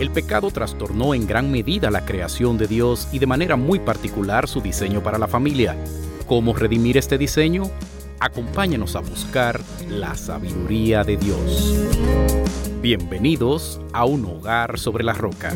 El pecado trastornó en gran medida la creación de Dios y de manera muy particular su diseño para la familia. ¿Cómo redimir este diseño? Acompáñanos a buscar la sabiduría de Dios. Bienvenidos a un hogar sobre la roca.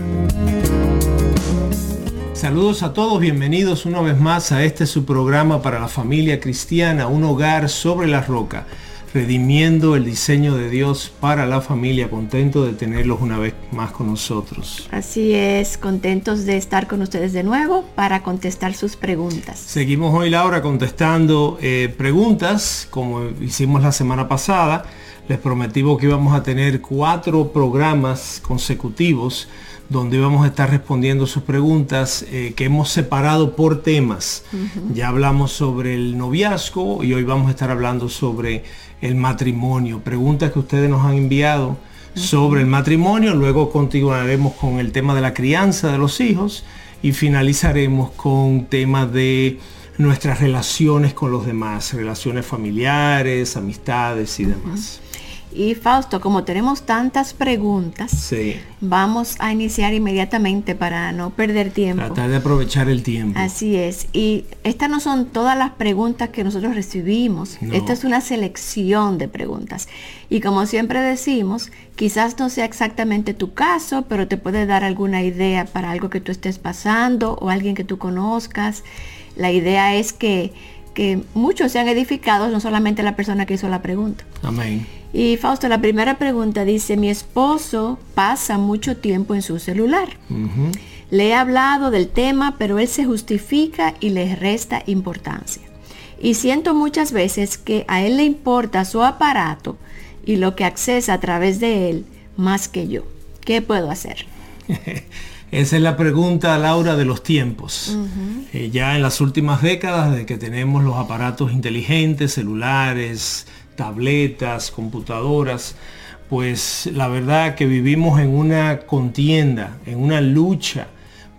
Saludos a todos, bienvenidos una vez más a este su programa para la familia cristiana, un hogar sobre la roca redimiendo el diseño de Dios para la familia. Contento de tenerlos una vez más con nosotros. Así es, contentos de estar con ustedes de nuevo para contestar sus preguntas. Seguimos hoy, Laura, contestando eh, preguntas como hicimos la semana pasada. Les prometimos que íbamos a tener cuatro programas consecutivos donde vamos a estar respondiendo sus preguntas eh, que hemos separado por temas. Ya hablamos sobre el noviazgo y hoy vamos a estar hablando sobre el matrimonio. Preguntas que ustedes nos han enviado sobre el matrimonio. Luego continuaremos con el tema de la crianza de los hijos y finalizaremos con temas de nuestras relaciones con los demás, relaciones familiares, amistades y demás. Y Fausto, como tenemos tantas preguntas, vamos a iniciar inmediatamente para no perder tiempo. Tratar de aprovechar el tiempo. Así es. Y estas no son todas las preguntas que nosotros recibimos. Esta es una selección de preguntas. Y como siempre decimos, quizás no sea exactamente tu caso, pero te puede dar alguna idea para algo que tú estés pasando o alguien que tú conozcas. La idea es que, que muchos sean edificados, no solamente la persona que hizo la pregunta. Amén. Y Fausto, la primera pregunta dice, mi esposo pasa mucho tiempo en su celular. Le he hablado del tema, pero él se justifica y le resta importancia. Y siento muchas veces que a él le importa su aparato y lo que accesa a través de él más que yo. ¿Qué puedo hacer? Esa es la pregunta, Laura, de los tiempos. Eh, ya en las últimas décadas de que tenemos los aparatos inteligentes, celulares, tabletas, computadoras, pues la verdad que vivimos en una contienda, en una lucha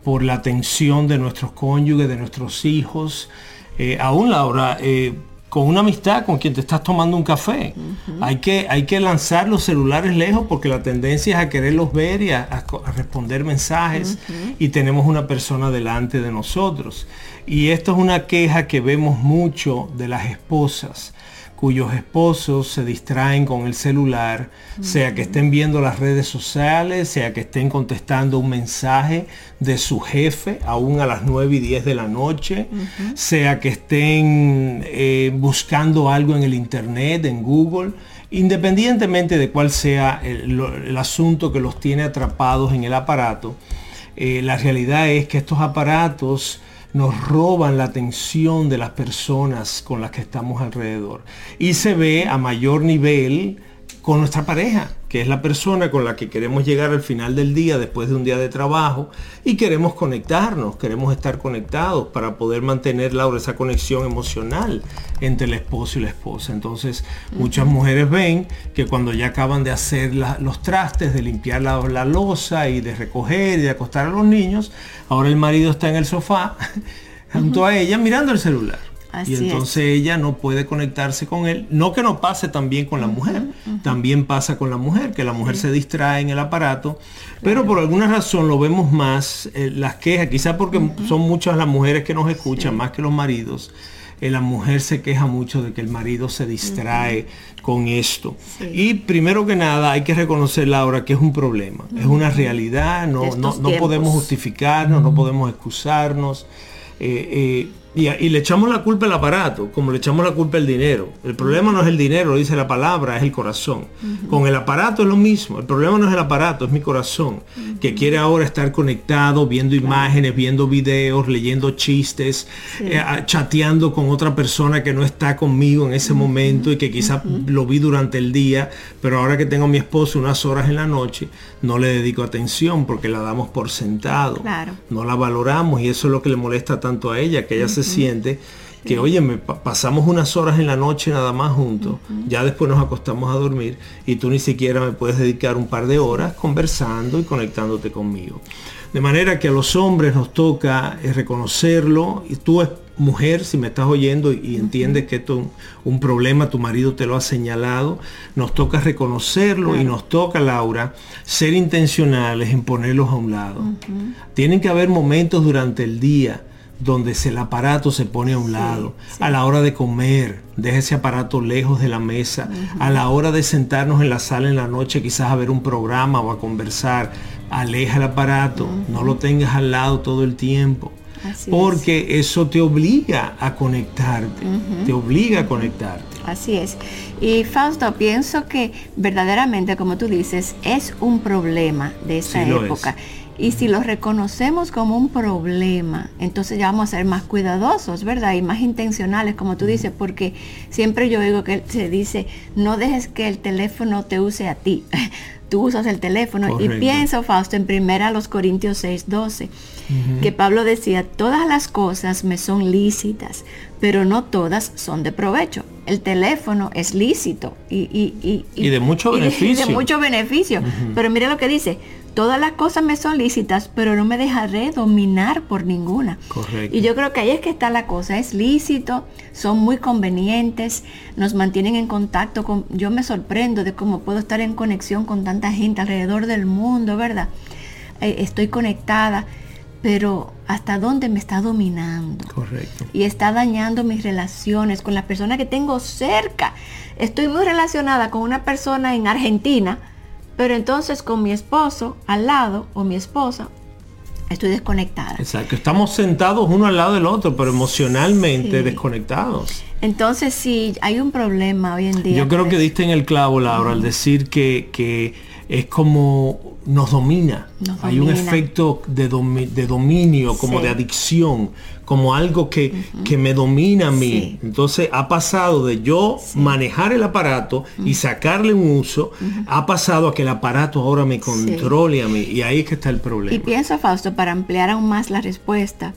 por la atención de nuestros cónyuges, de nuestros hijos. Eh, aún Laura, eh, con una amistad con quien te estás tomando un café. hay, que, hay que lanzar los celulares lejos porque la tendencia es a quererlos ver y a, responder mensajes y tenemos una persona delante de nosotros. Y esto es una queja que vemos mucho de las esposas cuyos esposos se distraen con el celular, sea que estén viendo las redes sociales, sea que estén contestando un mensaje de su jefe aún a las 9 y 10 de la noche, sea que estén eh, buscando algo en el internet, en Google, independientemente de cuál sea el, asunto que los tiene atrapados en el aparato, eh, la realidad es que estos aparatos nos roban la atención de las personas con las que estamos alrededor. Y se ve a mayor nivel con nuestra pareja, que es la persona con la que queremos llegar al final del día después de un día de trabajo y queremos conectarnos, queremos estar conectados para poder mantener, Laura, esa conexión emocional entre el esposo y la esposa. Entonces, muchas mujeres ven que cuando ya acaban de hacer los trastes, de limpiar la, la losa y de recoger y de acostar a los niños, ahora el marido está en el sofá junto a ella mirando el celular y entonces ella no puede conectarse con él. No que no pase también con la mujer, también pasa con la mujer, que la mujer se distrae en el aparato, pero por alguna razón lo vemos más, eh, las quejas, quizás porque son muchas las mujeres que nos escuchan, más que los maridos. eh, la mujer se queja mucho de que el marido se distrae con esto. Y primero que nada hay que reconocer, Laura, que es un problema, es una realidad, no, no, no podemos justificarnos, no podemos excusarnos. Eh, y, le echamos la culpa al aparato, como le echamos la culpa al dinero. El problema no es el dinero, dice la palabra, es el corazón. Con el aparato es lo mismo. El problema no es el aparato, es mi corazón, que quiere ahora estar conectado, viendo imágenes, viendo videos, leyendo chistes, eh, chateando con otra persona que no está conmigo en ese momento y que quizás lo vi durante el día, pero ahora que tengo a mi esposo unas horas en la noche, no le dedico atención porque la damos por sentado. No la valoramos y eso es lo que le molesta tanto a ella, que ella se siente que, oye, me pasamos unas horas en la noche nada más juntos, ya después nos acostamos a dormir y tú ni siquiera me puedes dedicar un par de horas conversando y conectándote conmigo. De manera que a los hombres nos toca eh, reconocerlo. Y tú mujer, si me estás oyendo y entiendes que esto es un, problema, tu marido te lo ha señalado, nos toca reconocerlo y nos toca, Laura, ser intencionales en ponerlos a un lado. Tienen que haber momentos durante el día donde el aparato se pone a un lado, a la hora de comer, deja ese aparato lejos de la mesa, a la hora de sentarnos en la sala en la noche quizás a ver un programa o a conversar, aleja el aparato, no lo tengas al lado todo el tiempo. porque eso te obliga a conectarte, te obliga a conectarte. Así es. Y Fausto, pienso que verdaderamente, como tú dices, es un problema de esa época. Y si lo reconocemos como un problema, entonces ya vamos a ser más cuidadosos, ¿verdad? Y más intencionales, como tú dices, porque siempre yo oigo que se dice, no dejes que el teléfono te use a ti. Tú usas el teléfono. Y pienso, Fausto, en primera los Corintios 6, 12, que Pablo decía, todas las cosas me son lícitas, pero no todas son de provecho. El teléfono es lícito y, y, de mucho beneficio. de mucho beneficio. Pero mire lo que dice, todas las cosas me son lícitas, pero no me dejaré dominar por ninguna. Correcto. Y yo creo que ahí es que está la cosa, es lícito, son muy convenientes, nos mantienen en contacto con, yo me sorprendo de cómo puedo estar en conexión con tanta gente alrededor del mundo, ¿verdad? Eh, estoy conectada, pero hasta dónde me está dominando. Correcto. Y está dañando mis relaciones con las personas que tengo cerca. Estoy muy relacionada con una persona en Argentina, pero entonces con mi esposo al lado o mi esposa estoy desconectada. Exacto, estamos sentados uno al lado del otro, pero emocionalmente desconectados. Entonces sí, hay un problema hoy en día. Yo creo que diste en el clavo, Laura, al decir que, que es como nos domina. Hay un efecto de, dominio, como de adicción, como algo que, me domina a mí. Entonces ha pasado de yo manejar el aparato y sacarle un uso, ha pasado a que el aparato ahora me controle a mí. Y ahí es que está el problema. Y pienso, Fausto, para ampliar aún más la respuesta,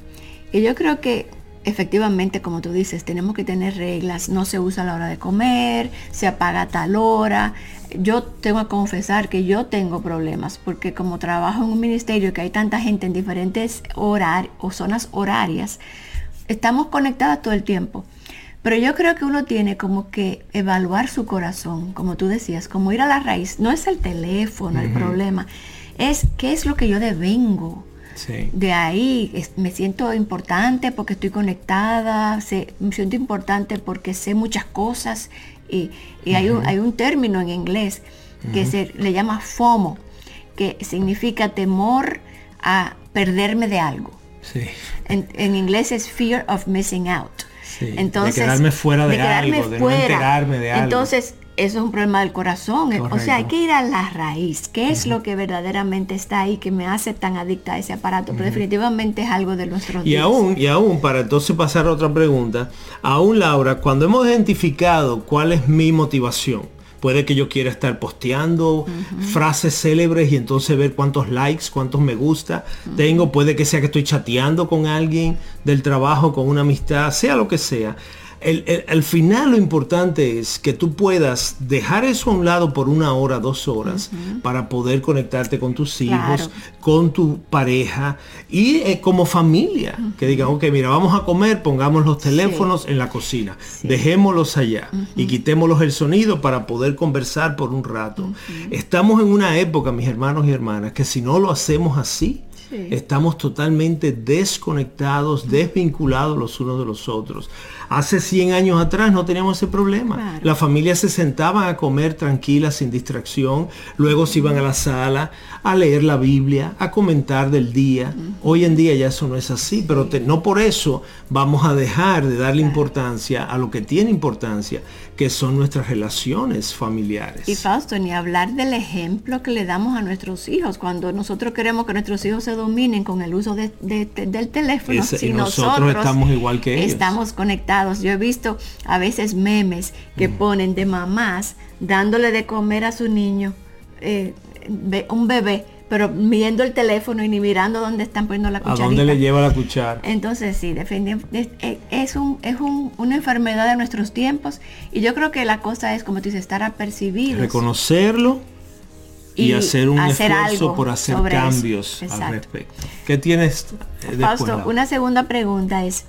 y yo creo que efectivamente, como tú dices, tenemos que tener reglas. No se usa a la hora de comer, se apaga a tal hora. Yo tengo que confesar que yo tengo problemas porque como trabajo en un ministerio que hay tanta gente en diferentes horarios o zonas horarias, estamos conectadas todo el tiempo. Pero yo creo que uno tiene como que evaluar su corazón, como tú decías, como ir a la raíz. No es el teléfono el problema, es qué es lo que yo devengo de ahí me siento importante porque estoy conectada, me siento importante porque sé muchas cosas y, hay, un, hay, un, término en inglés que se le llama FOMO, que significa temor a perderme de algo. En, inglés es fear of missing out. Entonces, de quedarme fuera de, algo, de no enterarme de algo. Entonces, eso es un problema del corazón. O sea, hay que ir a la raíz. ¿Qué es lo que verdaderamente está ahí que me hace tan adicta a ese aparato? Pero definitivamente es algo de nuestros y Aún, y aún, para entonces pasar a otra pregunta, aún Laura, cuando hemos identificado cuál es mi motivación, puede que yo quiera estar posteando frases célebres y entonces ver cuántos likes, cuántos me gusta tengo, puede que sea que estoy chateando con alguien del trabajo, con una amistad, sea lo que sea al final lo importante es que tú puedas dejar eso a un lado por una hora, dos horas, para poder conectarte con tus hijos, con tu pareja y eh, como familia. Que digan, ok, mira, vamos a comer, pongamos los teléfonos en la cocina, dejémoslos allá y quitémoslos el sonido para poder conversar por un rato. Estamos en una época, mis hermanos y hermanas, que si no lo hacemos así, Estamos totalmente desconectados, desvinculados los unos de los otros. Hace 100 años atrás no teníamos ese problema. La familia se sentaba a comer tranquila, sin distracción. Luego se iban a la sala a leer la Biblia, a comentar del día. Hoy en día ya eso no es así, pero no por eso vamos a dejar de darle importancia a lo que tiene importancia, que son nuestras relaciones familiares. Y Fausto, ni hablar del ejemplo que le damos a nuestros hijos. Cuando nosotros queremos que nuestros hijos se dominen con el uso del teléfono, si nosotros, estamos igual que ellos. Estamos conectados yo he visto a veces memes que ponen de mamás dándole de comer a su niño, eh, un bebé, pero viendo el teléfono y ni mirando dónde están poniendo la cucharita. ¿A dónde le lleva la cuchara? Entonces sí, es, es, un, es una enfermedad de nuestros tiempos y yo creo que la cosa es, como tú dices, estar apercibidos. Reconocerlo y, hacer un esfuerzo por hacer cambios al respecto. ¿Qué tienes eh, Fausto, una segunda pregunta es,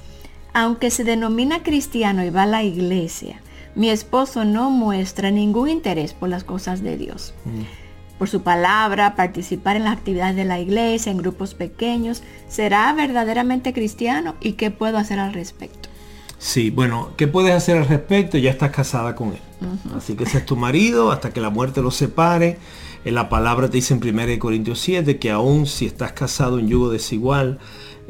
aunque se denomina cristiano y va a la iglesia, mi esposo no muestra ningún interés por las cosas de Dios. Mm. Por su palabra, participar en las actividades de la iglesia, en grupos pequeños, ¿será verdaderamente cristiano? ¿Y qué puedo hacer al respecto? Sí, bueno, ¿qué puedes hacer al respecto? Ya estás casada con él. Así que ese es tu marido hasta que la muerte los separe. En la palabra te dice en 1 Corintios 7 que aún si estás casado en yugo desigual,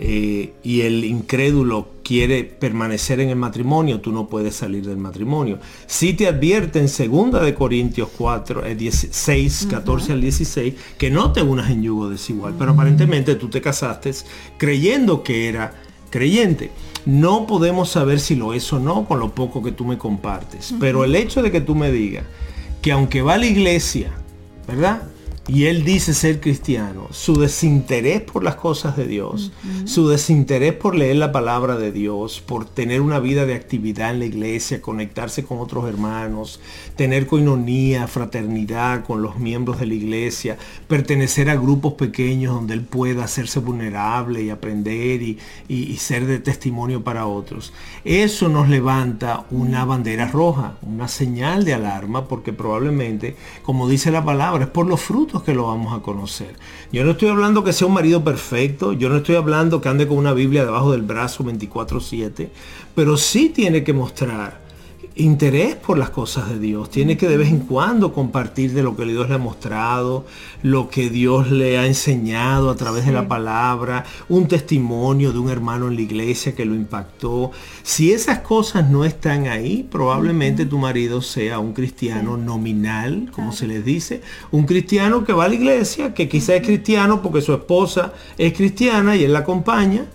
eh, y el incrédulo quiere permanecer en el matrimonio, tú no puedes salir del matrimonio. Si te advierte en 2 de Corintios 4, 16, 14 al 16, que no te unas en yugo desigual, pero aparentemente tú te casaste creyendo que era creyente. No podemos saber si lo es o no con lo poco que tú me compartes, pero el hecho de que tú me digas que aunque va a la iglesia, ¿verdad? Y él dice ser cristiano, su desinterés por las cosas de Dios, su desinterés por leer la palabra de Dios, por tener una vida de actividad en la iglesia, conectarse con otros hermanos, tener coinonía, fraternidad con los miembros de la iglesia, pertenecer a grupos pequeños donde él pueda hacerse vulnerable y aprender y, y ser de testimonio para otros. Eso nos levanta una bandera roja, una señal de alarma, porque probablemente, como dice la palabra, es por los frutos que lo vamos a conocer. Yo no estoy hablando que sea un marido perfecto, yo no estoy hablando que ande con una Biblia debajo del brazo 24/7, pero sí tiene que mostrar interés por las cosas de Dios. Tiene que de vez en cuando compartir de lo que Dios le ha mostrado, lo que Dios le ha enseñado a través de la palabra, un testimonio de un hermano en la iglesia que lo impactó. Si esas cosas no están ahí, probablemente tu marido sea un cristiano nominal, como se les dice, un cristiano que va a la iglesia, que quizá es cristiano porque su esposa es cristiana y él la acompaña,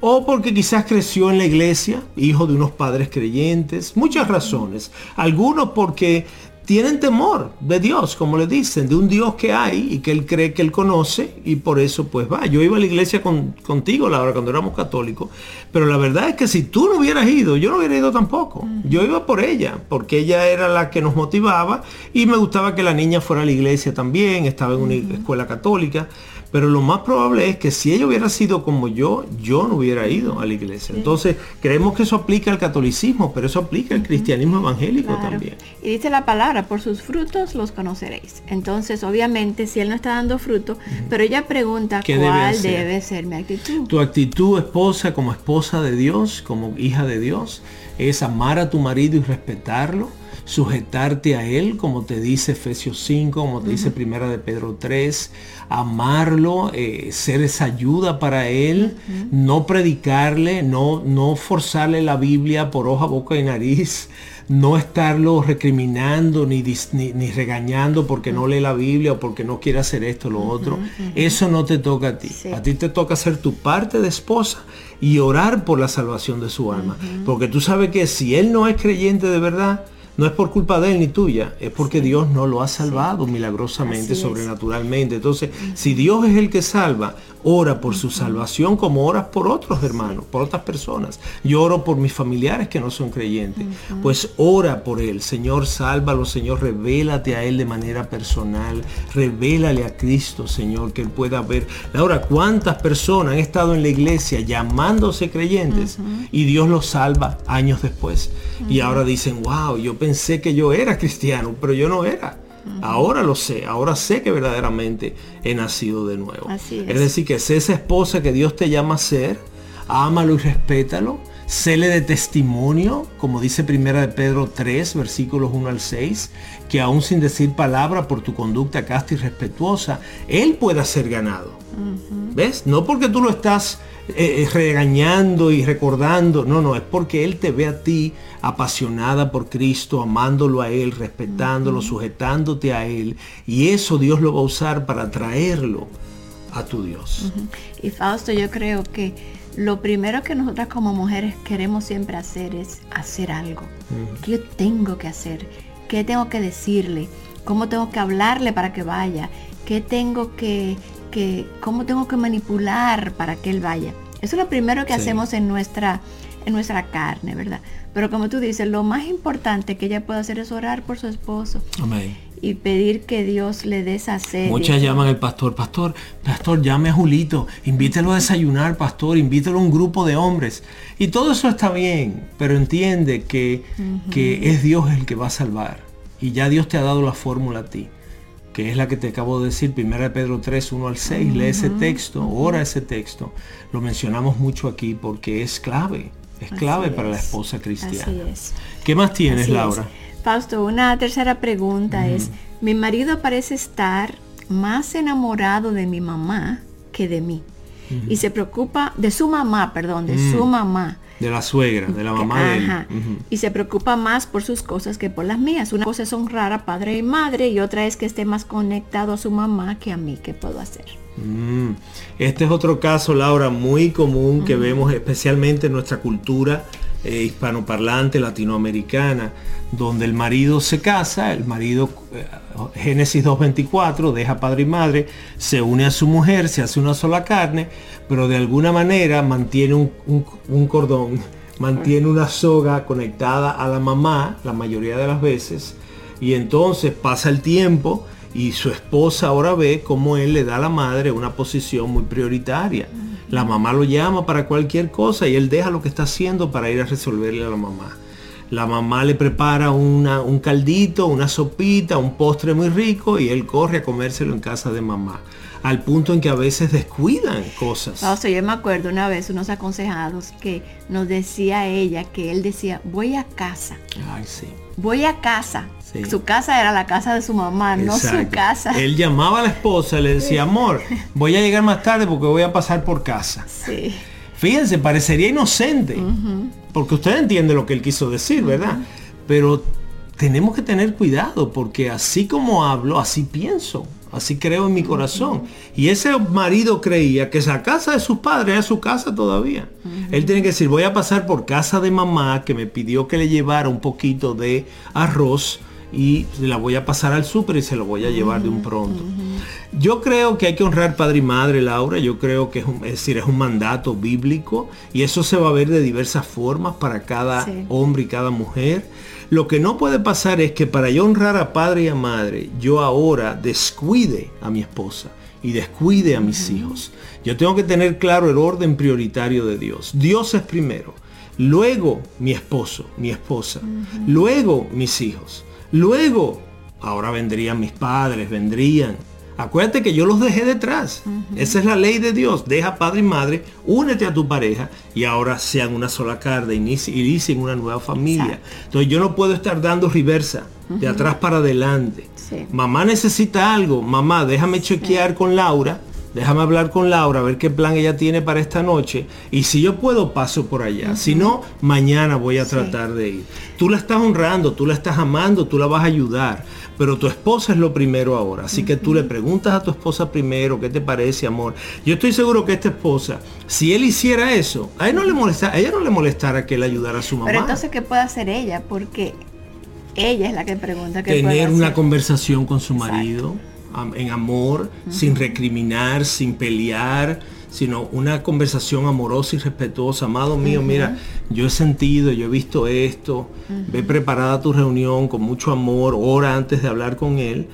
o porque quizás creció en la iglesia, hijo de unos padres creyentes, muchas razones. Algunos porque tienen temor de Dios, como le dicen, de un Dios que hay y que él cree que él conoce y por eso pues va. Yo iba a la iglesia con, contigo, Laura, cuando éramos católicos, pero la verdad es que si tú no hubieras ido, yo no hubiera ido tampoco. Yo iba por ella, porque ella era la que nos motivaba y me gustaba que la niña fuera a la iglesia también, estaba en una escuela católica. Pero lo más probable es que si ella hubiera sido como yo, yo no hubiera ido a la iglesia. Entonces, creemos que eso aplica al catolicismo, pero eso aplica al cristianismo evangélico también. Y dice la palabra, por sus frutos los conoceréis. Entonces, obviamente, si él no está dando fruto, pero ella pregunta cuál debe, ser mi actitud. Tu actitud, esposa, como esposa de Dios, como hija de Dios, es amar a tu marido y respetarlo sujetarte a Él, como te dice Efesios 5, como te dice Primera de Pedro 3, amarlo, eh, ser esa ayuda para Él, no predicarle, no, no forzarle la Biblia por hoja, boca y nariz, no estarlo recriminando ni, ni, regañando porque no lee la Biblia o porque no quiere hacer esto o lo otro. Eso no te toca a ti. A ti te toca ser tu parte de esposa y orar por la salvación de su alma. Porque tú sabes que si Él no es creyente de verdad, no es por culpa de él ni tuya, es porque Dios no lo ha salvado milagrosamente, sobrenaturalmente. Entonces, si Dios es el que salva, ora por su salvación como oras por otros hermanos, por otras personas. Yo oro por mis familiares que no son creyentes. Pues ora por él. Señor, sálvalo, Señor, revélate a él de manera personal. Revélale a Cristo, Señor, que él pueda ver. Ahora, ¿cuántas personas han estado en la iglesia llamándose creyentes y Dios los salva años después? Y ahora dicen, wow, yo pensé pensé que yo era cristiano, pero yo no era. Ahora lo sé, ahora sé que verdaderamente he nacido de nuevo. es. decir, que sé esa esposa que Dios te llama a ser, ámalo y respétalo, séle de testimonio, como dice primera de Pedro 3, versículos 1 al 6, que aún sin decir palabra por tu conducta casta y respetuosa, Él pueda ser ganado. ¿Ves? No porque tú lo estás eh, eh, regañando y recordando. No, no, es porque Él te ve a ti apasionada por Cristo, amándolo a Él, respetándolo, sujetándote a Él. Y eso Dios lo va a usar para traerlo a tu Dios. Y Fausto, yo creo que lo primero que nosotras como mujeres queremos siempre hacer es hacer algo. ¿Qué yo tengo que hacer? ¿Qué tengo que decirle? ¿Cómo tengo que hablarle para que vaya? ¿Qué tengo que que cómo tengo que manipular para que él vaya. Eso es lo primero que hacemos en nuestra, en nuestra carne, ¿verdad? Pero como tú dices, lo más importante que ella puede hacer es orar por su esposo. Amén. Y pedir que Dios le dé esa sed. Muchas llaman al pastor, pastor, pastor, llame a Julito, invítelo a desayunar, pastor, invítelo a un grupo de hombres. Y todo eso está bien, pero entiende que, que es Dios el que va a salvar. Y ya Dios te ha dado la fórmula a ti que es la que te acabo de decir, 1 Pedro 3, 1 al 6, lee ese texto, ora ese texto. Lo mencionamos mucho aquí porque es clave, es clave para la esposa cristiana. ¿Qué más tienes, Laura? Fausto, una tercera pregunta es, mi marido parece estar más enamorado de mi mamá que de mí. Y se preocupa de su mamá, perdón, de su mm. mamá de la suegra, de la mamá de él. Y se preocupa más por sus cosas que por las mías. Una cosa es honrar a padre y madre y otra es que esté más conectado a su mamá que a mí. ¿Qué puedo hacer? Mm. Este es otro caso, Laura, muy común que vemos especialmente en nuestra cultura eh, hispanoparlante latinoamericana, donde el marido se casa, el marido, eh, Génesis 2.24, deja padre y madre, se une a su mujer, se hace una sola carne, pero de alguna manera mantiene un, cordón, mantiene una soga conectada a la mamá la mayoría de las veces, y entonces pasa el tiempo y su esposa ahora ve cómo él le da a la madre una posición muy prioritaria. La mamá lo llama para cualquier cosa y él deja lo que está haciendo para ir a resolverle a la mamá. La mamá le prepara un caldito, una sopita, un postre muy rico y él corre a comérselo en casa de mamá. Al punto en que a veces descuidan cosas. No, yo me acuerdo una vez unos aconsejados que nos decía ella que él decía, voy a casa. Ay, sí. Voy a casa. Su casa era la casa de su mamá, no su casa. Él llamaba a la esposa y le decía, amor, voy a llegar más tarde porque voy a pasar por casa. Sí. Fíjense, parecería inocente, porque usted entiende lo que él quiso decir, ¿verdad? Pero tenemos que tener cuidado, porque así como hablo, así pienso. Así creo en mi corazón. Y ese marido creía que esa casa de sus padres es su casa todavía. Él tiene que decir, voy a pasar por casa de mamá que me pidió que le llevara un poquito de arroz y la voy a pasar al súper y se lo voy a llevar de un pronto. Yo creo que hay que honrar padre y madre, Laura. Yo creo que es, decir, es un mandato bíblico y eso se va a ver de diversas formas para cada hombre y cada mujer. Lo que no puede pasar es que para yo honrar a padre y a madre, yo ahora descuide a mi esposa y descuide a mis hijos. Yo tengo que tener claro el orden prioritario de Dios. Dios es primero. Luego mi esposo, mi esposa. Luego mis hijos. Luego, ahora vendrían mis padres, vendrían. Acuérdate que yo los dejé detrás. Esa es la ley de Dios. Deja padre y madre, únete a tu pareja y ahora sean una sola carne, inicien una nueva familia. Entonces yo no puedo estar dando reversa, de atrás para adelante. Mamá necesita algo. Mamá, déjame chequear con Laura déjame hablar con Laura, a ver qué plan ella tiene para esta noche. Y si yo puedo, paso por allá. Si no, mañana voy a tratar de ir. Tú la estás honrando, tú la estás amando, tú la vas a ayudar. Pero tu esposa es lo primero ahora. Así que tú le preguntas a tu esposa primero, ¿qué te parece, amor? Yo estoy seguro que esta esposa, si él hiciera eso, a, él no le molesta, a ella no le molestara que él ayudara a su mamá. Pero entonces, ¿qué puede hacer ella? Porque ella es la que pregunta. Tener una conversación con su marido en amor, sin recriminar, sin pelear, sino una conversación amorosa y respetuosa. Amado mío, mira, yo he sentido, yo he visto esto, ve preparada tu reunión con mucho amor, hora antes de hablar con él.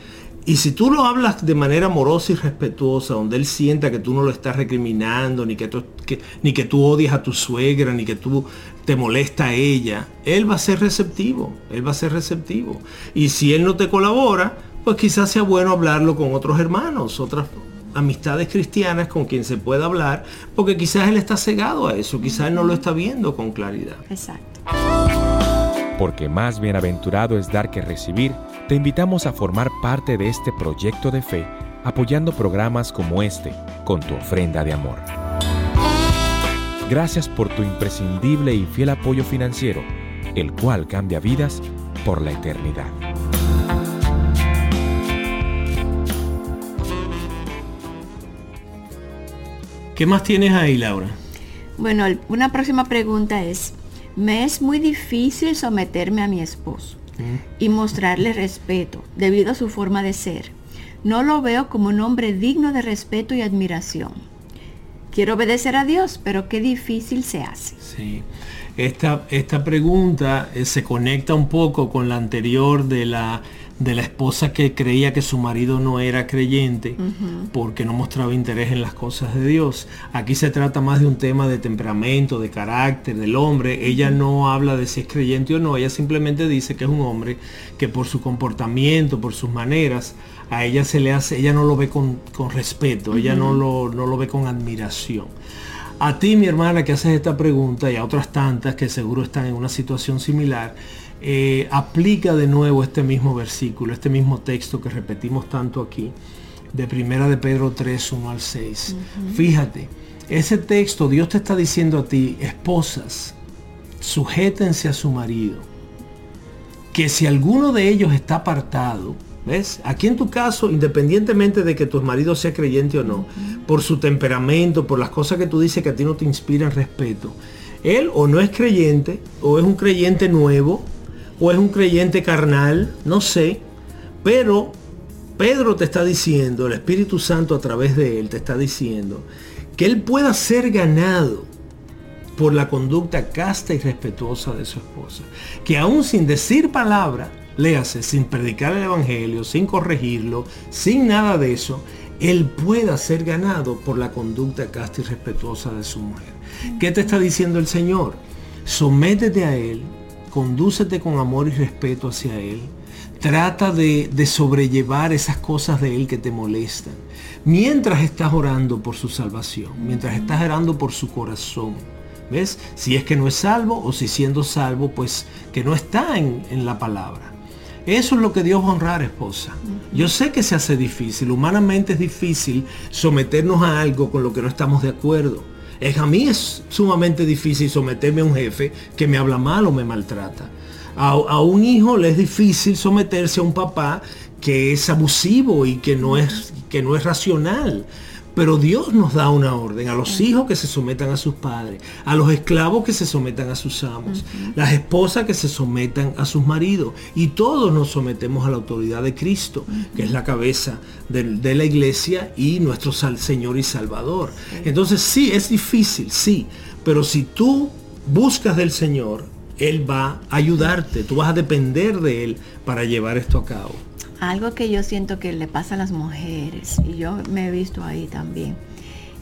Y si tú lo hablas de manera amorosa y respetuosa, donde él sienta que tú no lo estás recriminando, ni que, tú, ni que tú odias a tu suegra, ni que tú te molesta a ella, él va a ser receptivo, él va a ser receptivo. Y si él no te colabora, pues quizás sea bueno hablarlo con otros hermanos, otras amistades cristianas con quien se pueda hablar, porque quizás él está cegado a eso, quizás él no lo está viendo con claridad. Exacto. Porque más bienaventurado es dar que recibir, te invitamos a formar parte de este proyecto de fe apoyando programas como este con tu ofrenda de amor. Gracias por tu imprescindible y fiel apoyo financiero, el cual cambia vidas por la eternidad. ¿Qué más tienes ahí, Laura? Bueno, una próxima pregunta es, me es muy difícil someterme a mi esposo mm. y mostrarle respeto debido a su forma de ser. No lo veo como un hombre digno de respeto y admiración. Quiero obedecer a Dios, pero qué difícil se hace. Sí. Esta, esta pregunta eh, se conecta un poco con la anterior de la de la esposa que creía que su marido no era creyente porque no mostraba interés en las cosas de Dios. Aquí se trata más de un tema de temperamento, de carácter del hombre. Ella no habla de si es creyente o no, ella simplemente dice que es un hombre que por su comportamiento, por sus maneras, a ella se le hace, ella no lo ve con, respeto, ella no lo, no lo ve con admiración. A ti, mi hermana, que haces esta pregunta y a otras tantas que seguro están en una situación similar, eh, aplica de nuevo este mismo versículo, este mismo texto que repetimos tanto aquí, de primera de Pedro 3, 1 al 6. Fíjate, ese texto Dios te está diciendo a ti, esposas, sujétense a su marido, que si alguno de ellos está apartado, ¿Ves? Aquí en tu caso, independientemente de que tu marido sea creyente o no, por su temperamento, por las cosas que tú dices que a ti no te inspiran respeto, él o no es creyente, o es un creyente nuevo, o es un creyente carnal, no sé, pero Pedro te está diciendo, el Espíritu Santo a través de él te está diciendo, que él pueda ser ganado por la conducta casta y respetuosa de su esposa. Que aún sin decir palabra, léase, sin predicar el Evangelio, sin corregirlo, sin nada de eso, él pueda ser ganado por la conducta casta y respetuosa de su mujer. ¿Qué te está diciendo el Señor? Sométete a Él, condúcete con amor y respeto hacia Él. Trata de, sobrellevar esas cosas de Él que te molestan. Mientras estás orando por su salvación, mientras estás orando por su corazón. ¿Ves? Si es que no es salvo o si siendo salvo, pues que no está en, en la palabra. Eso es lo que Dios va a honrar, esposa. Yo sé que se hace difícil, humanamente es difícil someternos a algo con lo que no estamos de acuerdo. Es, a mí es sumamente difícil someterme a un jefe que me habla mal o me maltrata. A, un hijo le es difícil someterse a un papá que es abusivo y que no es, que no es racional. Pero Dios nos da una orden a los hijos que se sometan a sus padres, a los esclavos que se sometan a sus amos, las esposas que se sometan a sus maridos. Y todos nos sometemos a la autoridad de Cristo, que es la cabeza de, la iglesia y nuestro Señor y Salvador. Entonces sí, es difícil, sí, pero si tú buscas del Señor, Él va a ayudarte, tú vas a depender de Él para llevar esto a cabo algo que yo siento que le pasa a las mujeres, y yo me he visto ahí también,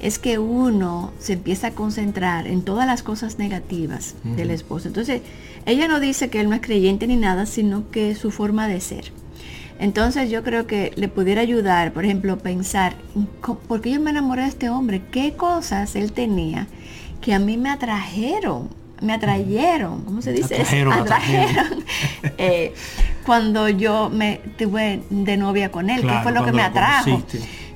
es que uno se empieza a concentrar en todas las cosas negativas del esposo. Entonces, ella no dice que él no es creyente ni nada, sino que su forma de ser. Entonces yo creo que le pudiera ayudar, por ejemplo, pensar, ¿por qué yo me enamoré de este hombre? ¿Qué cosas él tenía que a mí me atrajeron? Me atrayeron, ¿cómo se dice? Atrajeron. atrajeron. Eh, cuando yo me tuve de novia con él, que fue lo que me atrajo.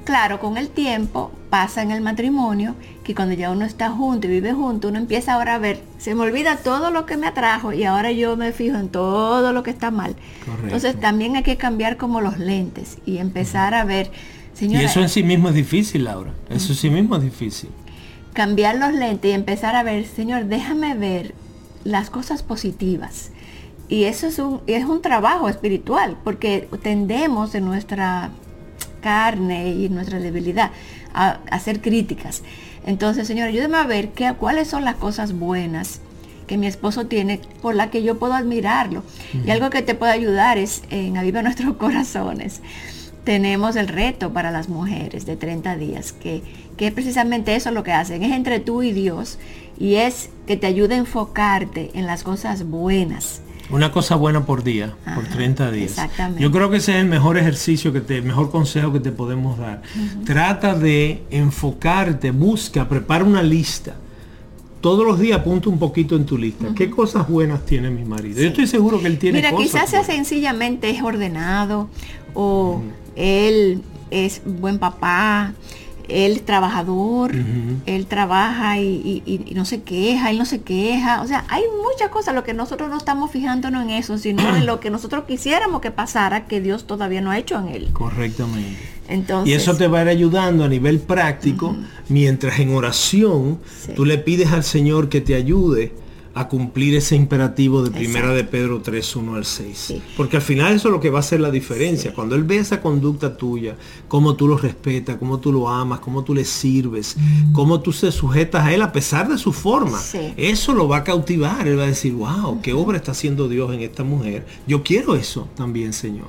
Claro, con el tiempo pasa en el matrimonio que cuando ya uno está junto y vive junto, uno empieza ahora a ver, se me olvida todo lo que me atrajo y ahora yo me fijo en todo lo que está mal. Entonces también hay que cambiar como los lentes y empezar a ver, señora. Y eso en sí mismo es difícil, Laura. Eso en sí mismo es difícil. Cambiar los lentes y empezar a ver, señor, déjame ver las cosas positivas y eso es un, es un trabajo espiritual, porque tendemos en nuestra carne y nuestra debilidad a, hacer críticas. Entonces, Señor, ayúdame a ver qué, cuáles son las cosas buenas que mi esposo tiene por la que yo puedo admirarlo. Y algo que te puede ayudar es en Aviva Nuestros Corazones. Tenemos el reto para las mujeres de 30 días, que, que precisamente eso lo que hacen, es entre tú y Dios, y es que te ayude a enfocarte en las cosas buenas una cosa buena por día, por 30 días. Exactamente. Yo creo que ese es el mejor ejercicio, que te, el mejor consejo que te podemos dar. Trata de enfocarte, busca, prepara una lista. Todos los días apunta un poquito en tu lista. ¿Qué cosas buenas tiene mi marido? Yo estoy seguro que él tiene Mira, quizás sea sencillamente es ordenado o él es buen papá, él trabajador, él trabaja y, no se queja, él no se queja. O sea, hay muchas cosas, lo que nosotros no estamos fijándonos en eso, sino en lo que nosotros quisiéramos que pasara, que Dios todavía no ha hecho en él. Correctamente. Entonces, y eso te va a ir ayudando a nivel práctico, mientras en oración tú le pides al Señor que te ayude a cumplir ese imperativo de primera de Pedro 3, 1 al 6. Porque al final eso es lo que va a hacer la diferencia. Cuando Él ve esa conducta tuya, cómo tú lo respetas, cómo tú lo amas, cómo tú le sirves, mm. cómo tú se sujetas a Él a pesar de su forma, eso lo va a cautivar. Él va a decir, wow, qué obra está haciendo Dios en esta mujer. Yo quiero eso también, Señor.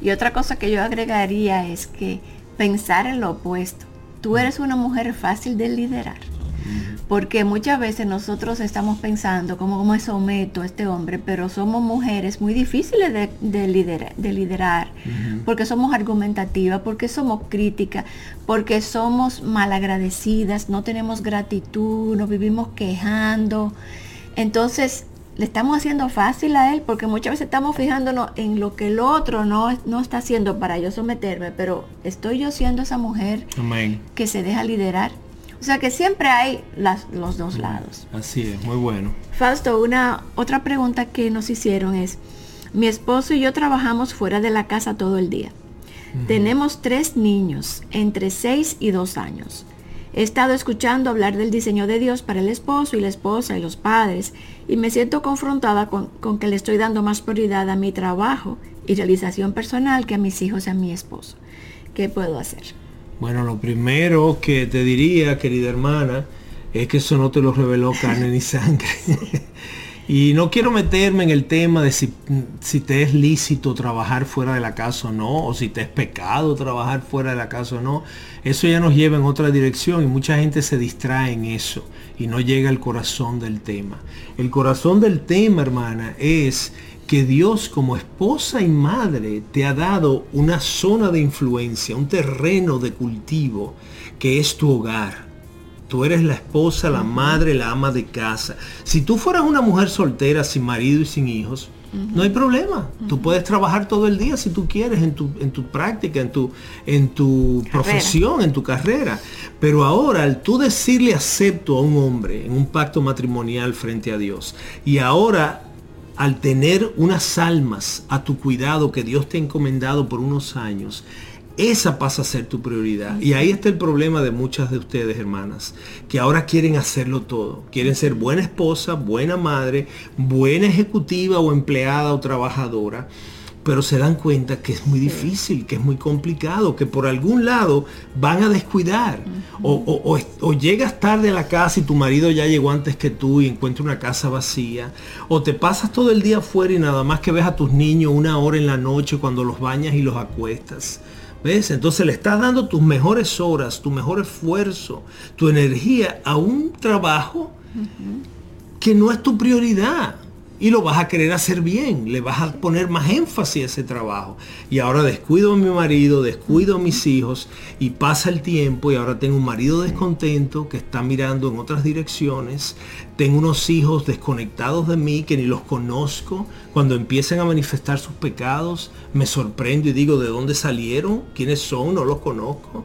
Y otra cosa que yo agregaría es que pensar en lo opuesto. Tú eres una mujer fácil de liderar porque muchas veces nosotros estamos pensando cómo, me someto a este hombre, pero somos mujeres muy difíciles de, liderar, porque somos argumentativas, porque somos críticas, porque somos malagradecidas, no tenemos gratitud, nos vivimos quejando. Entonces, le estamos haciendo fácil a él porque muchas veces estamos fijándonos en lo que el otro no, no está haciendo para yo someterme, pero estoy yo siendo esa mujer que se deja liderar. O sea que siempre hay los dos lados. Así es, muy bueno. Fausto, una otra pregunta que nos hicieron es, mi esposo y yo trabajamos fuera de la casa todo el día. Tenemos tres niños, entre 6 y 2 años. He estado escuchando hablar del diseño de Dios para el esposo y la esposa y los padres y me siento confrontada con, con, que le estoy dando más prioridad a mi trabajo y realización personal que a mis hijos y a mi esposo. ¿Qué puedo hacer? Bueno, lo primero que te diría, querida hermana, es que eso no te lo reveló carne ni sangre. y no quiero meterme en el tema de si, si, te es lícito trabajar fuera de la casa o no, o si te es pecado trabajar fuera de la casa o no. Eso ya nos lleva en otra dirección y mucha gente se distrae en eso y no llega al corazón del tema. El corazón del tema, hermana, es que Dios como esposa y madre te ha dado una zona de influencia, un terreno de cultivo que es tu hogar. Tú eres la esposa, la madre, la ama de casa. Si tú fueras una mujer soltera, sin marido y sin hijos, no hay problema. Tú puedes trabajar todo el día si tú quieres en tu, en tu práctica, en tu, en tu profesión, en tu carrera. Pero ahora, al tú decirle acepto a un hombre en un pacto matrimonial frente a Dios, y ahora al tener unas almas a tu cuidado que Dios te ha encomendado por unos años, esa pasa a ser tu prioridad. Y ahí está el problema de muchas de ustedes, hermanas, que ahora quieren hacerlo todo. Quieren ser buena esposa, buena madre, buena ejecutiva o empleada o trabajadora pero se dan cuenta que es muy difícil, que es muy complicado, que por algún lado van a descuidar. o, llegas tarde a la casa y tu marido ya llegó antes que tú y encuentra una casa vacía. O te pasas todo el día afuera y nada más que ves a tus niños una hora en la noche cuando los bañas y los acuestas. ¿Ves? Entonces le estás dando tus mejores horas, tu mejor esfuerzo, tu energía a un trabajo que no es tu prioridad y lo vas a querer hacer bien, le vas a poner más énfasis a ese trabajo. Y ahora descuido a mi marido, descuido a mis hijos y pasa el tiempo y ahora tengo un marido descontento que está mirando en otras direcciones, tengo unos hijos desconectados de mí que ni los conozco, cuando empiezan a manifestar sus pecados me sorprendo y digo de dónde salieron, quiénes son, no los conozco.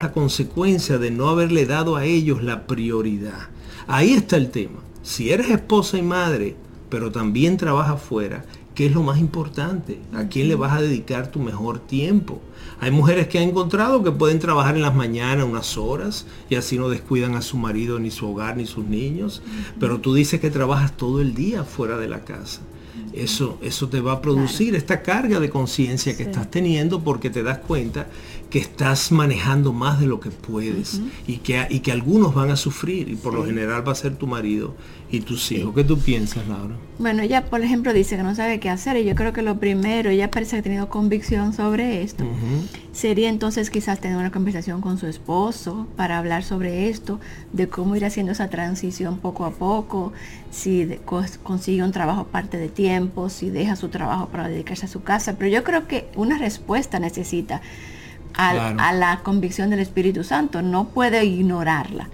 la consecuencia de no haberle dado a ellos la prioridad. Ahí está el tema. Si eres esposa y madre, pero también trabajas fuera, ¿qué es lo más importante? ¿A quién le vas a dedicar tu mejor tiempo? Hay mujeres que han encontrado que pueden trabajar en las mañanas unas horas y así no descuidan a su marido, ni su hogar, ni sus niños, pero tú dices que trabajas todo el día fuera de la casa eso, eso te va a producir esta carga de conciencia que estás teniendo porque te das cuenta que estás manejando más de lo que puedes y, que, y que algunos van a sufrir y por lo general va a ser tu marido y tus hijos. ¿Qué tú piensas, Laura? Bueno, ella, por ejemplo, dice que no sabe qué hacer y yo creo que lo primero, ella parece que ha tenido convicción sobre esto, sería entonces quizás tener una conversación con su esposo para hablar sobre esto, de cómo ir haciendo esa transición poco a poco, si consigue un trabajo parte de tiempo, si deja su trabajo para dedicarse a su casa, pero yo creo que una respuesta necesita a, la convicción del Espíritu Santo, no puede ignorarla.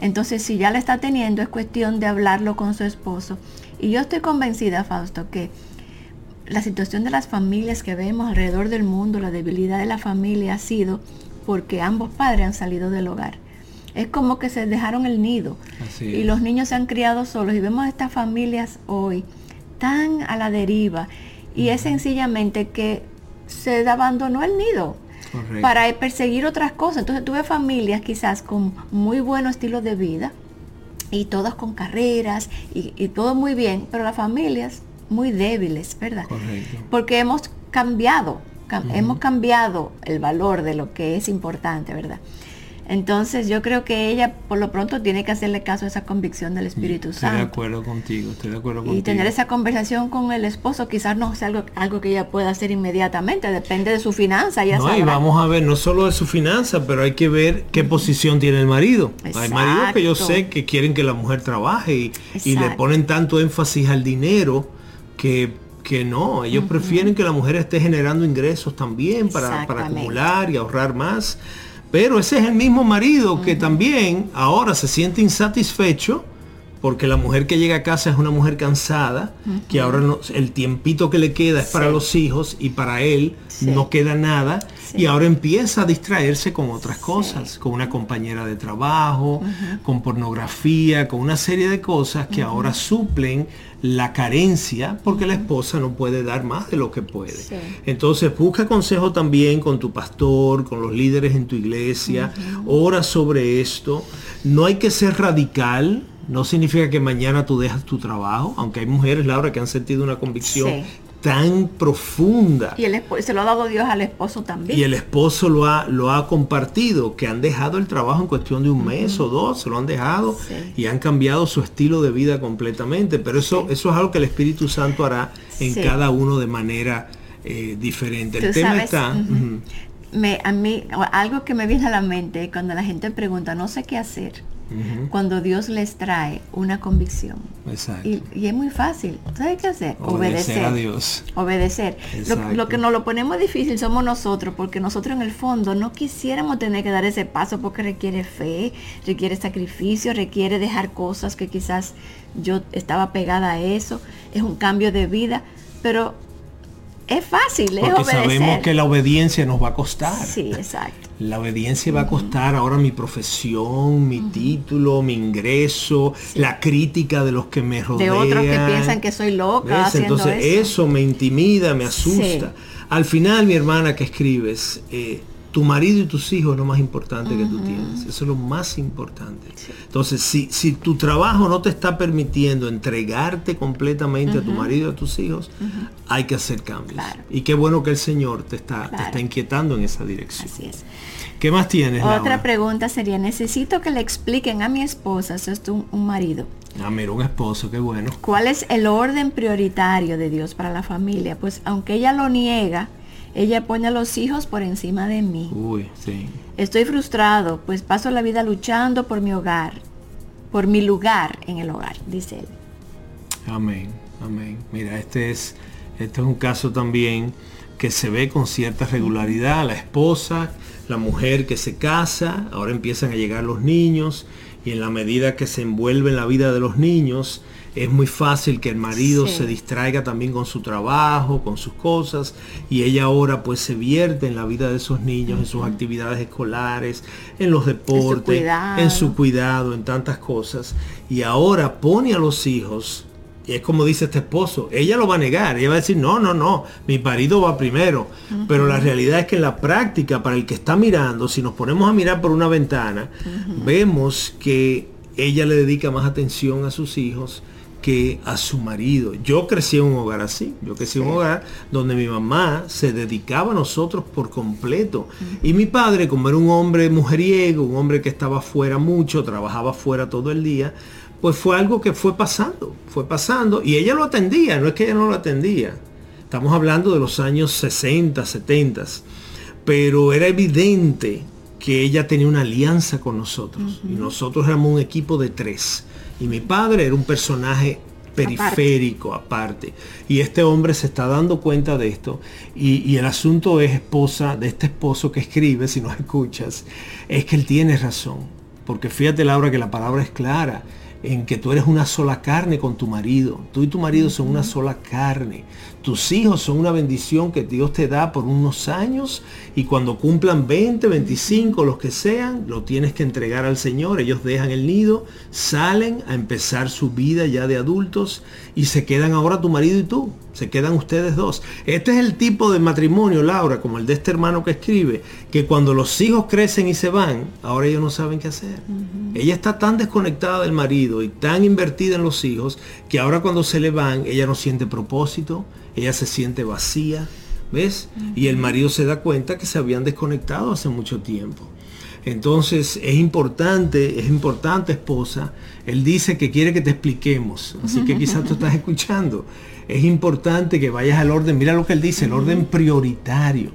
Entonces, si ya la está teniendo, es cuestión de hablarlo con su esposo. Y yo estoy convencida, Fausto, que la situación de las familias que vemos alrededor del mundo, la debilidad de la familia ha sido porque ambos padres han salido del hogar. Es como que se dejaron el nido y los niños se han criado solos y vemos estas familias hoy tan a la deriva y es sencillamente que se abandonó el nido para perseguir otras cosas. Entonces tuve familias quizás con muy buenos estilos de vida y todas con carreras y, todo muy bien, pero las familias muy débiles, ¿verdad? Porque hemos cambiado, hemos cambiado el valor de lo que es importante, ¿verdad? Entonces yo creo que ella por lo pronto tiene que hacerle caso a esa convicción del Espíritu Santo. Estoy de acuerdo contigo, estoy de acuerdo contigo. Y tener esa conversación con el esposo quizás no sea algo, algo que ella pueda hacer inmediatamente, depende de su finanza. Ya no, y vamos a ver, no solo de su finanza, pero hay que ver qué posición tiene el marido. Hay maridos que yo sé que quieren que la mujer trabaje y, le ponen tanto énfasis al dinero que que no, ellos prefieren que la mujer esté generando ingresos también para, para acumular y ahorrar más. Pero ese es el mismo marido que también ahora se siente insatisfecho porque la mujer que llega a casa es una mujer cansada, que ahora el tiempito que le queda es para los hijos y para él no queda nada, y ahora empieza a distraerse con otras cosas, con una compañera de trabajo, con pornografía, con una serie de cosas que ahora suplen la carencia porque la esposa no puede dar más de lo que puede. Entonces busca consejo también con tu pastor, con los líderes en tu iglesia, ora sobre esto. No hay que ser radical, no significa que mañana tú dejas tu trabajo, aunque hay mujeres, Laura, que han sentido una convicción tan profunda. Y el se lo ha dado Dios al esposo también. Y el esposo lo ha, lo ha compartido, que han dejado el trabajo en cuestión de un mes o dos, se lo han dejado y han cambiado su estilo de vida completamente. Pero eso, eso es algo que el Espíritu Santo hará en cada uno de manera eh, diferente. El tema está... me, a mí, algo que me viene a la mente cuando la gente pregunta, no sé qué hacer cuando Dios les trae una convicción. Y, es muy fácil. ¿Sabes qué hacer? Obedecer. a Dios. Obedecer. Lo, que nos lo ponemos difícil somos nosotros, porque nosotros en el fondo no quisiéramos tener que dar ese paso porque requiere fe, requiere sacrificio, requiere dejar cosas que quizás yo estaba pegada a eso. Es un cambio de vida. Pero es fácil, es Porque sabemos que la obediencia nos va a costar. Sí, exacto. La obediencia va a costar ahora mi profesión, mi título, mi ingreso, la crítica de los que me rodean. De otros que piensan que soy loca. Entonces eso. me intimida, me asusta. Al final, mi hermana que escribes, eh, tu marido y tus hijos es lo más importante que tú tienes. Eso es lo más importante. Entonces, si, si, tu trabajo no te está permitiendo entregarte completamente a tu marido y a tus hijos, hay que hacer cambios. Y qué bueno que el Señor te está, te está inquietando en esa dirección. Así es. ¿Qué más tienes? Otra pregunta sería, necesito que le expliquen a mi esposa, eso es un, un marido. Ah, mira, un esposo, qué bueno. ¿Cuál es el orden prioritario de Dios para la familia? Pues aunque ella lo niega, Ella pone a los hijos por encima de mí. Uy, sí. Estoy frustrado, pues paso la vida luchando por mi hogar, por mi lugar en el hogar, dice él. Amén, amén. Mira, este es, este es un caso también que se ve con cierta regularidad. La esposa, la mujer que se casa, ahora empiezan a llegar los niños y en la medida que se envuelve en la vida de los niños, es muy fácil que el marido Sí. se distraiga también con su trabajo, con sus cosas, y ella ahora pues se vierte en la vida de esos niños, en sus actividades escolares, en los deportes, en su cuidado, en tantas cosas, y ahora pone a los hijos, y es como dice este esposo, ella lo va a negar, ella va a decir, no, no, no, mi marido va primero, pero la realidad es que en la práctica, para el que está mirando, si nos ponemos a mirar por una ventana, vemos que ella le dedica más atención a sus hijos que a su marido. Yo crecí en un hogar así, yo crecí en un hogar donde mi mamá se dedicaba a nosotros por completo. Y mi padre, como era un hombre mujeriego, un hombre que estaba fuera mucho, trabajaba fuera todo el día, pues fue algo que fue pasando, fue pasando. Y ella lo atendía, no es que ella no lo atendía. Estamos hablando de los años 60, 70. Pero era evidente que ella tenía una alianza con nosotros. Y nosotros éramos un equipo de tres. Y mi padre era un personaje periférico aparte. Y este hombre se está dando cuenta de esto. Y, y el asunto es esposa, de este esposo que escribe, si nos escuchas, es que él tiene razón. Porque fíjate Laura que la palabra es clara en que tú eres una sola carne con tu marido. Tú y tu marido son una sola carne. Tus hijos son una bendición que Dios te da por unos años y cuando cumplan 20, 25, los que sean, lo tienes que entregar al Señor. Ellos dejan el nido, salen a empezar su vida ya de adultos y se quedan ahora tu marido y tú. Se quedan ustedes dos. Este es el tipo de matrimonio, Laura, como el de este hermano que escribe, que cuando los hijos crecen y se van, ahora ellos no saben qué hacer. Ella está tan desconectada del marido y tan invertida en los hijos que ahora cuando se le van, ella no siente propósito, ella se siente vacía, ¿ves? Y el marido se da cuenta que se habían desconectado hace mucho tiempo. Entonces es importante, es importante esposa. Él dice que quiere que te expliquemos, así que quizás tú estás escuchando. Es importante que vayas al orden, mira lo que él dice, el orden prioritario.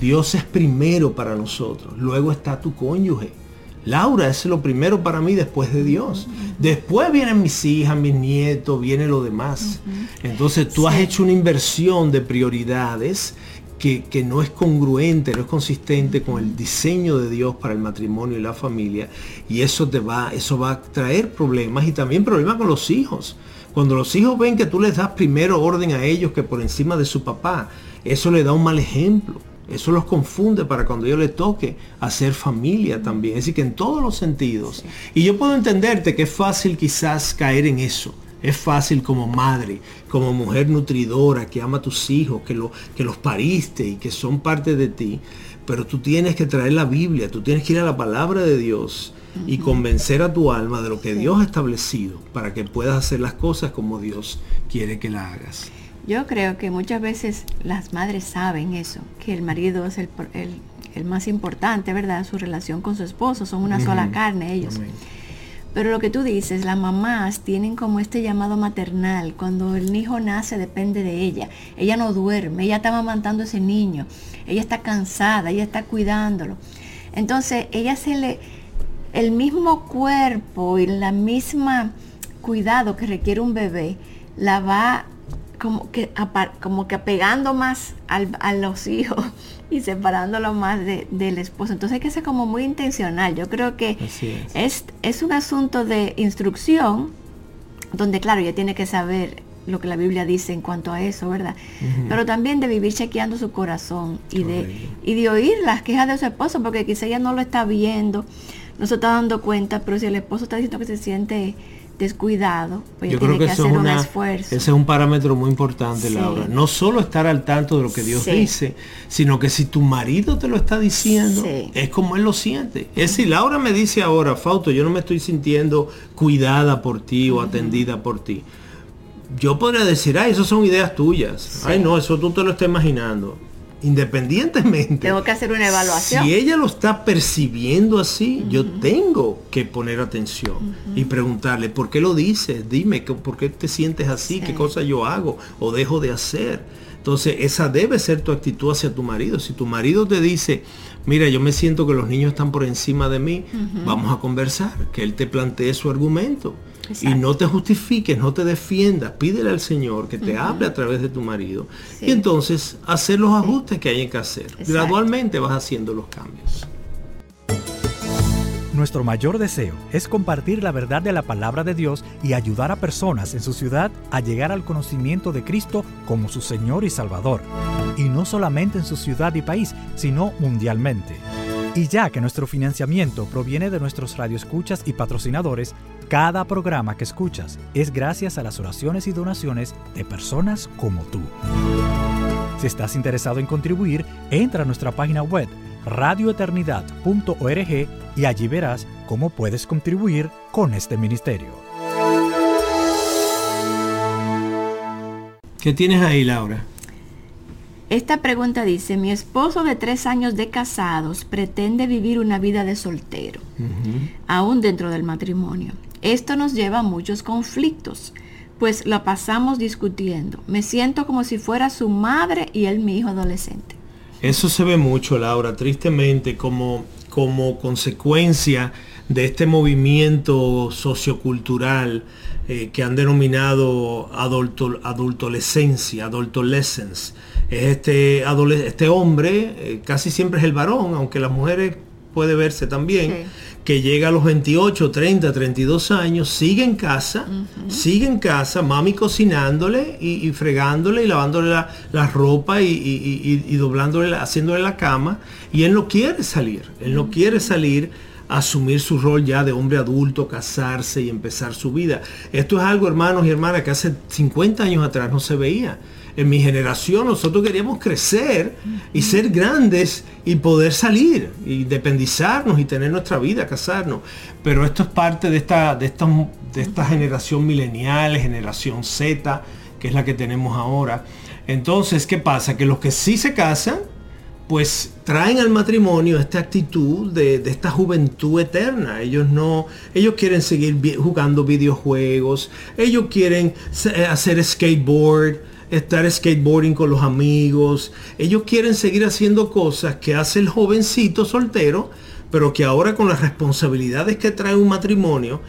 Dios es primero para nosotros, luego está tu cónyuge. Laura es lo primero para mí después de Dios. Después vienen mis hijas, mis nietos, viene lo demás. Entonces tú has hecho una inversión de prioridades que, que no es congruente, no es consistente con el diseño de Dios para el matrimonio y la familia. Y eso te va, eso va a traer problemas y también problemas con los hijos. Cuando los hijos ven que tú les das primero orden a ellos que por encima de su papá, eso le da un mal ejemplo. Eso los confunde para cuando yo le toque hacer familia también. Es decir, que en todos los sentidos. Y yo puedo entenderte que es fácil quizás caer en eso. Es fácil como madre, como mujer nutridora que ama a tus hijos, que, lo, que los pariste y que son parte de ti. Pero tú tienes que traer la Biblia, tú tienes que ir a la palabra de Dios y convencer a tu alma de lo que Dios ha establecido para que puedas hacer las cosas como Dios quiere que las hagas. Yo creo que muchas veces las madres saben eso, que el marido es el, el, el más importante, ¿verdad? Su relación con su esposo, son una sola carne ellos. Amén. Pero lo que tú dices, las mamás tienen como este llamado maternal. Cuando el hijo nace depende de ella. Ella no duerme, ella está amamantando a ese niño. Ella está cansada, ella está cuidándolo. Entonces, ella se le... El mismo cuerpo y la misma cuidado que requiere un bebé, la va como que, como que apegando más al- a los hijos y separándolo más de- del esposo. Entonces hay que ser como muy intencional. Yo creo que es. es, es un asunto de instrucción, donde claro, ella tiene que saber lo que la Biblia dice en cuanto a eso, ¿verdad? Pero también de vivir chequeando su corazón y de, y de oír las quejas de su esposo, porque quizá ella no lo está viendo, no se está dando cuenta, pero si el esposo está diciendo que se siente descuidado, pues Yo creo que que, eso es una, esfuerzo. ese es un parámetro muy importante, Sí. Laura. No solo estar al tanto de lo que Dios Sí. dice, sino que si tu marido te lo está diciendo, Sí. es como él lo siente. Es si Laura me dice ahora, Fausto, yo no me estoy sintiendo cuidada por ti o atendida por ti. Yo podría decir, ay, eso son ideas tuyas. Ay, no, eso tú te lo estás imaginando. Independientemente. Tengo que hacer una evaluación. Si ella lo está percibiendo así, yo tengo que poner atención y preguntarle, ¿por qué lo dices? Dime, ¿qué- ¿por qué te sientes así? ¿Qué cosa yo hago o dejo de hacer? Entonces, esa debe ser tu actitud hacia tu marido. Si tu marido te dice, mira, yo me siento que los niños están por encima de mí, vamos a conversar, que él te plantee su argumento. Y no te justifiques, no te defiendas, pídele al Señor que te hable a través de tu marido. Y entonces hacer los ajustes que hay que hacer. Gradualmente vas haciendo los cambios. Nuestro mayor deseo es compartir la verdad de la palabra de Dios y ayudar a personas en su ciudad a llegar al conocimiento de Cristo como su Señor y Salvador. Y no solamente en su ciudad y país, sino mundialmente. Y ya que nuestro financiamiento proviene de nuestros radioescuchas y patrocinadores, cada programa que escuchas es gracias a las oraciones y donaciones de personas como tú. Si estás interesado en contribuir, entra a nuestra página web radioeternidad.org y allí verás cómo puedes contribuir con este ministerio. ¿Qué tienes ahí, Laura? Esta pregunta dice, mi esposo de tres años de casados pretende vivir una vida de soltero, aún dentro del matrimonio. Esto nos lleva a muchos conflictos, pues lo pasamos discutiendo. Me siento como si fuera su madre y él mi hijo adolescente. Eso se ve mucho, Laura, tristemente, como, como consecuencia de este movimiento sociocultural eh, que han denominado adulto, adultolescencia, adultolescence. Es este, este hombre, eh, casi siempre es el varón, aunque las mujeres puede verse también, que llega a los 28, 30, 32 años, sigue en casa, sigue en casa, mami cocinándole y, fregándole y lavándole la, ropa y, doblándole, haciéndole la cama, y él no quiere salir, él no quiere salir a asumir su rol ya de hombre adulto, casarse y empezar su vida. Esto es algo, hermanos y hermanas, que hace 50 años atrás no se veía en mi generación nosotros queríamos crecer y ser grandes y poder salir, y independizarnos y tener nuestra vida, casarnos. Pero esto es parte de esta, de esta, de esta generación milenial, generación Z, que es la que tenemos ahora. Entonces, ¿qué pasa? Que los que sí se casan, pues traen al matrimonio esta actitud de, de, esta juventud eterna. Ellos no, ellos quieren seguir jugando videojuegos, ellos quieren hacer skateboard, estar skateboarding con los amigos. Ellos quieren seguir haciendo cosas que hace el jovencito soltero, pero que ahora con las responsabilidades que trae un matrimonio,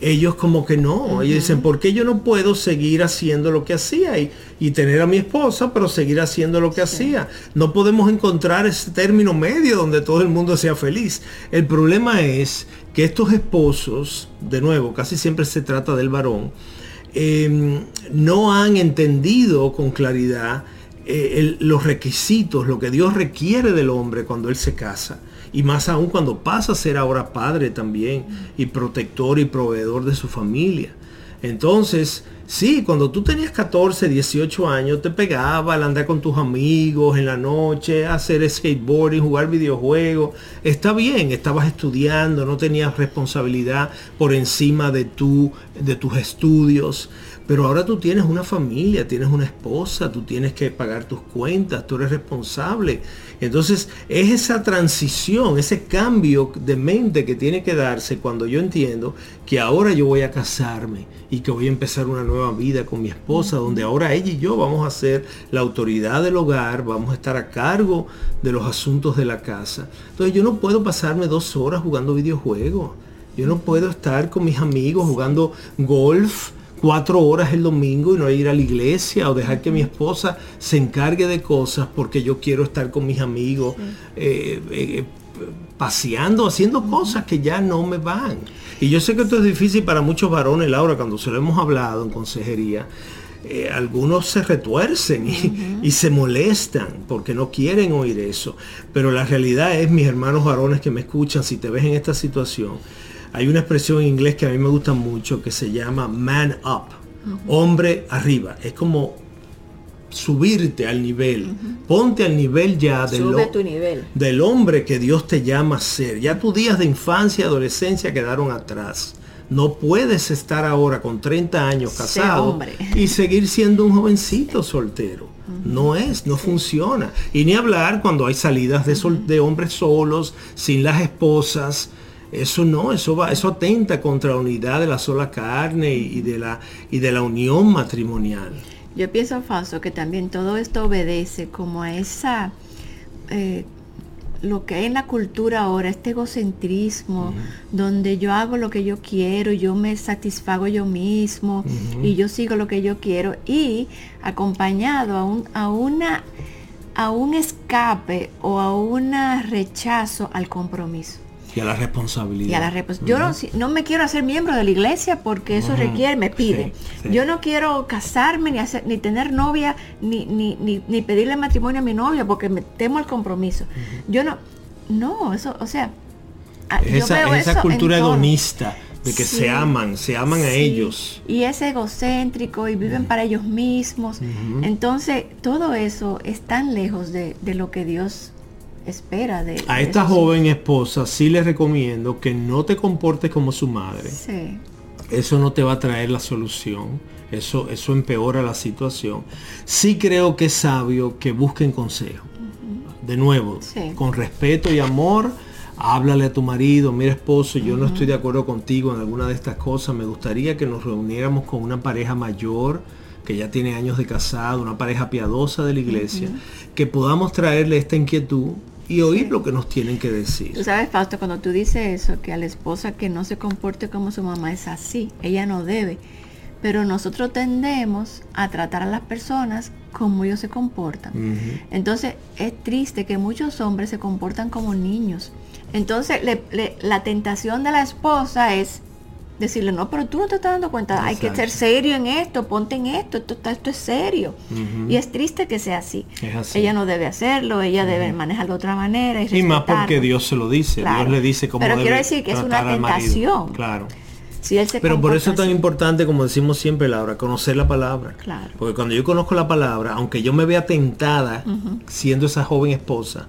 ellos como que no, ellos dicen, ¿por qué yo no puedo seguir haciendo lo que hacía y, y tener a mi esposa, pero seguir haciendo lo que hacía? No podemos encontrar ese término medio donde todo el mundo sea feliz. El problema es que estos esposos, de nuevo, casi siempre se trata del varón, Em, no han entendido con claridad eh, los requisitos, lo que Dios requiere del hombre cuando él se casa. Y más aún cuando pasa a ser ahora padre también y protector y proveedor de su familia. Entonces, Sí, cuando tú tenías 14, 18 años, te pegaba al andar con tus amigos en la noche, hacer skateboarding, jugar videojuegos. Está bien, estabas estudiando, no tenías responsabilidad por encima de, de tus estudios. Pero ahora tú tienes una familia, tienes una esposa, tú tienes que pagar tus cuentas, tú eres responsable. Entonces es esa transición, ese cambio de mente que tiene que darse cuando yo entiendo que ahora yo voy a casarme y que voy a empezar una nueva vida con mi esposa, donde ahora ella y yo vamos a ser la autoridad del hogar, vamos a estar a cargo de los asuntos de la casa. Entonces yo no puedo pasarme dos horas jugando videojuegos. Yo no puedo estar con mis amigos jugando golf cuatro horas el domingo y no ir a la iglesia o dejar que mi esposa se encargue de cosas porque yo quiero estar con mis amigos eh, eh, paseando, haciendo cosas que ya no me van. Y yo sé que esto es difícil para muchos varones, Laura, cuando se lo hemos hablado en consejería. Eh, algunos se retuercen y, y, se molestan porque no quieren oír eso. Pero la realidad es, mis hermanos varones que me escuchan, si te ves en esta situación, hay una expresión en inglés que a mí me gusta mucho que se llama man up, hombre arriba. Es como subirte al nivel. Ponte al nivel ya del, del hombre que Dios te llama a ser. Ya tus días de infancia y adolescencia quedaron atrás. No puedes estar ahora con 30 años casado y seguir siendo un jovencito soltero. No es, no funciona. Y ni hablar cuando hay salidas de, de hombres solos, sin las esposas. Eso no, eso va, eso atenta contra la unidad de la sola carne y, de la y de la unión matrimonial. Yo pienso, Fausto, que también todo esto obedece como a esa, eh, lo que hay en la cultura ahora, este egocentrismo, donde yo hago lo que yo quiero, yo me satisfago yo mismo y yo sigo lo que yo quiero y acompañado a, un, a una a un escape o a un rechazo al compromiso. Y a la responsabilidad. Y a la Yo no, me quiero hacer miembro de la iglesia porque eso requiere, me pide. Yo no quiero casarme ni hacer, ni tener novia, ni, ni, ni, pedirle matrimonio a mi novia porque me temo el compromiso. Yo no, no, eso, o sea, ah, esa, esa cultura hedonista de que se aman, se aman a ellos. Y es egocéntrico y viven para ellos mismos. Entonces, todo eso es tan lejos de, de lo que Dios espera de... A esta joven esposa sí le recomiendo que no te comportes como su madre. Sí. Eso no te va a traer la solución. Eso, eso empeora la situación. Sí creo que es sabio que busquen consejo. De nuevo, con respeto y amor, háblale a tu marido, mira esposo, yo no estoy de acuerdo contigo en alguna de estas cosas, me gustaría que nos reuniéramos con una pareja mayor que ya tiene años de casado, una pareja piadosa de la iglesia, que podamos traerle esta inquietud y oír lo que nos tienen que decir. Tú sabes, Fausto, cuando tú dices eso, que a la esposa que no se comporte como su mamá es así, ella no debe. Pero nosotros tendemos a tratar a las personas como ellos se comportan. Entonces es triste que muchos hombres se comportan como niños. Entonces la tentación de la esposa es decirle, no, pero tú no te estás dando cuenta, hay que ser serio en esto, ponte en esto, esto, esto es serio. Y es triste que sea así. Ella no debe hacerlo, ella debe manejarlo de otra manera. Y, más porque Dios se lo dice, Dios le dice cómo Pero quiero decir que es una tentación. Claro. Si él se Pero por eso es tan importante, como decimos siempre, Laura, conocer la palabra. Claro. Porque cuando yo conozco la palabra, aunque yo me vea tentada siendo esa joven esposa,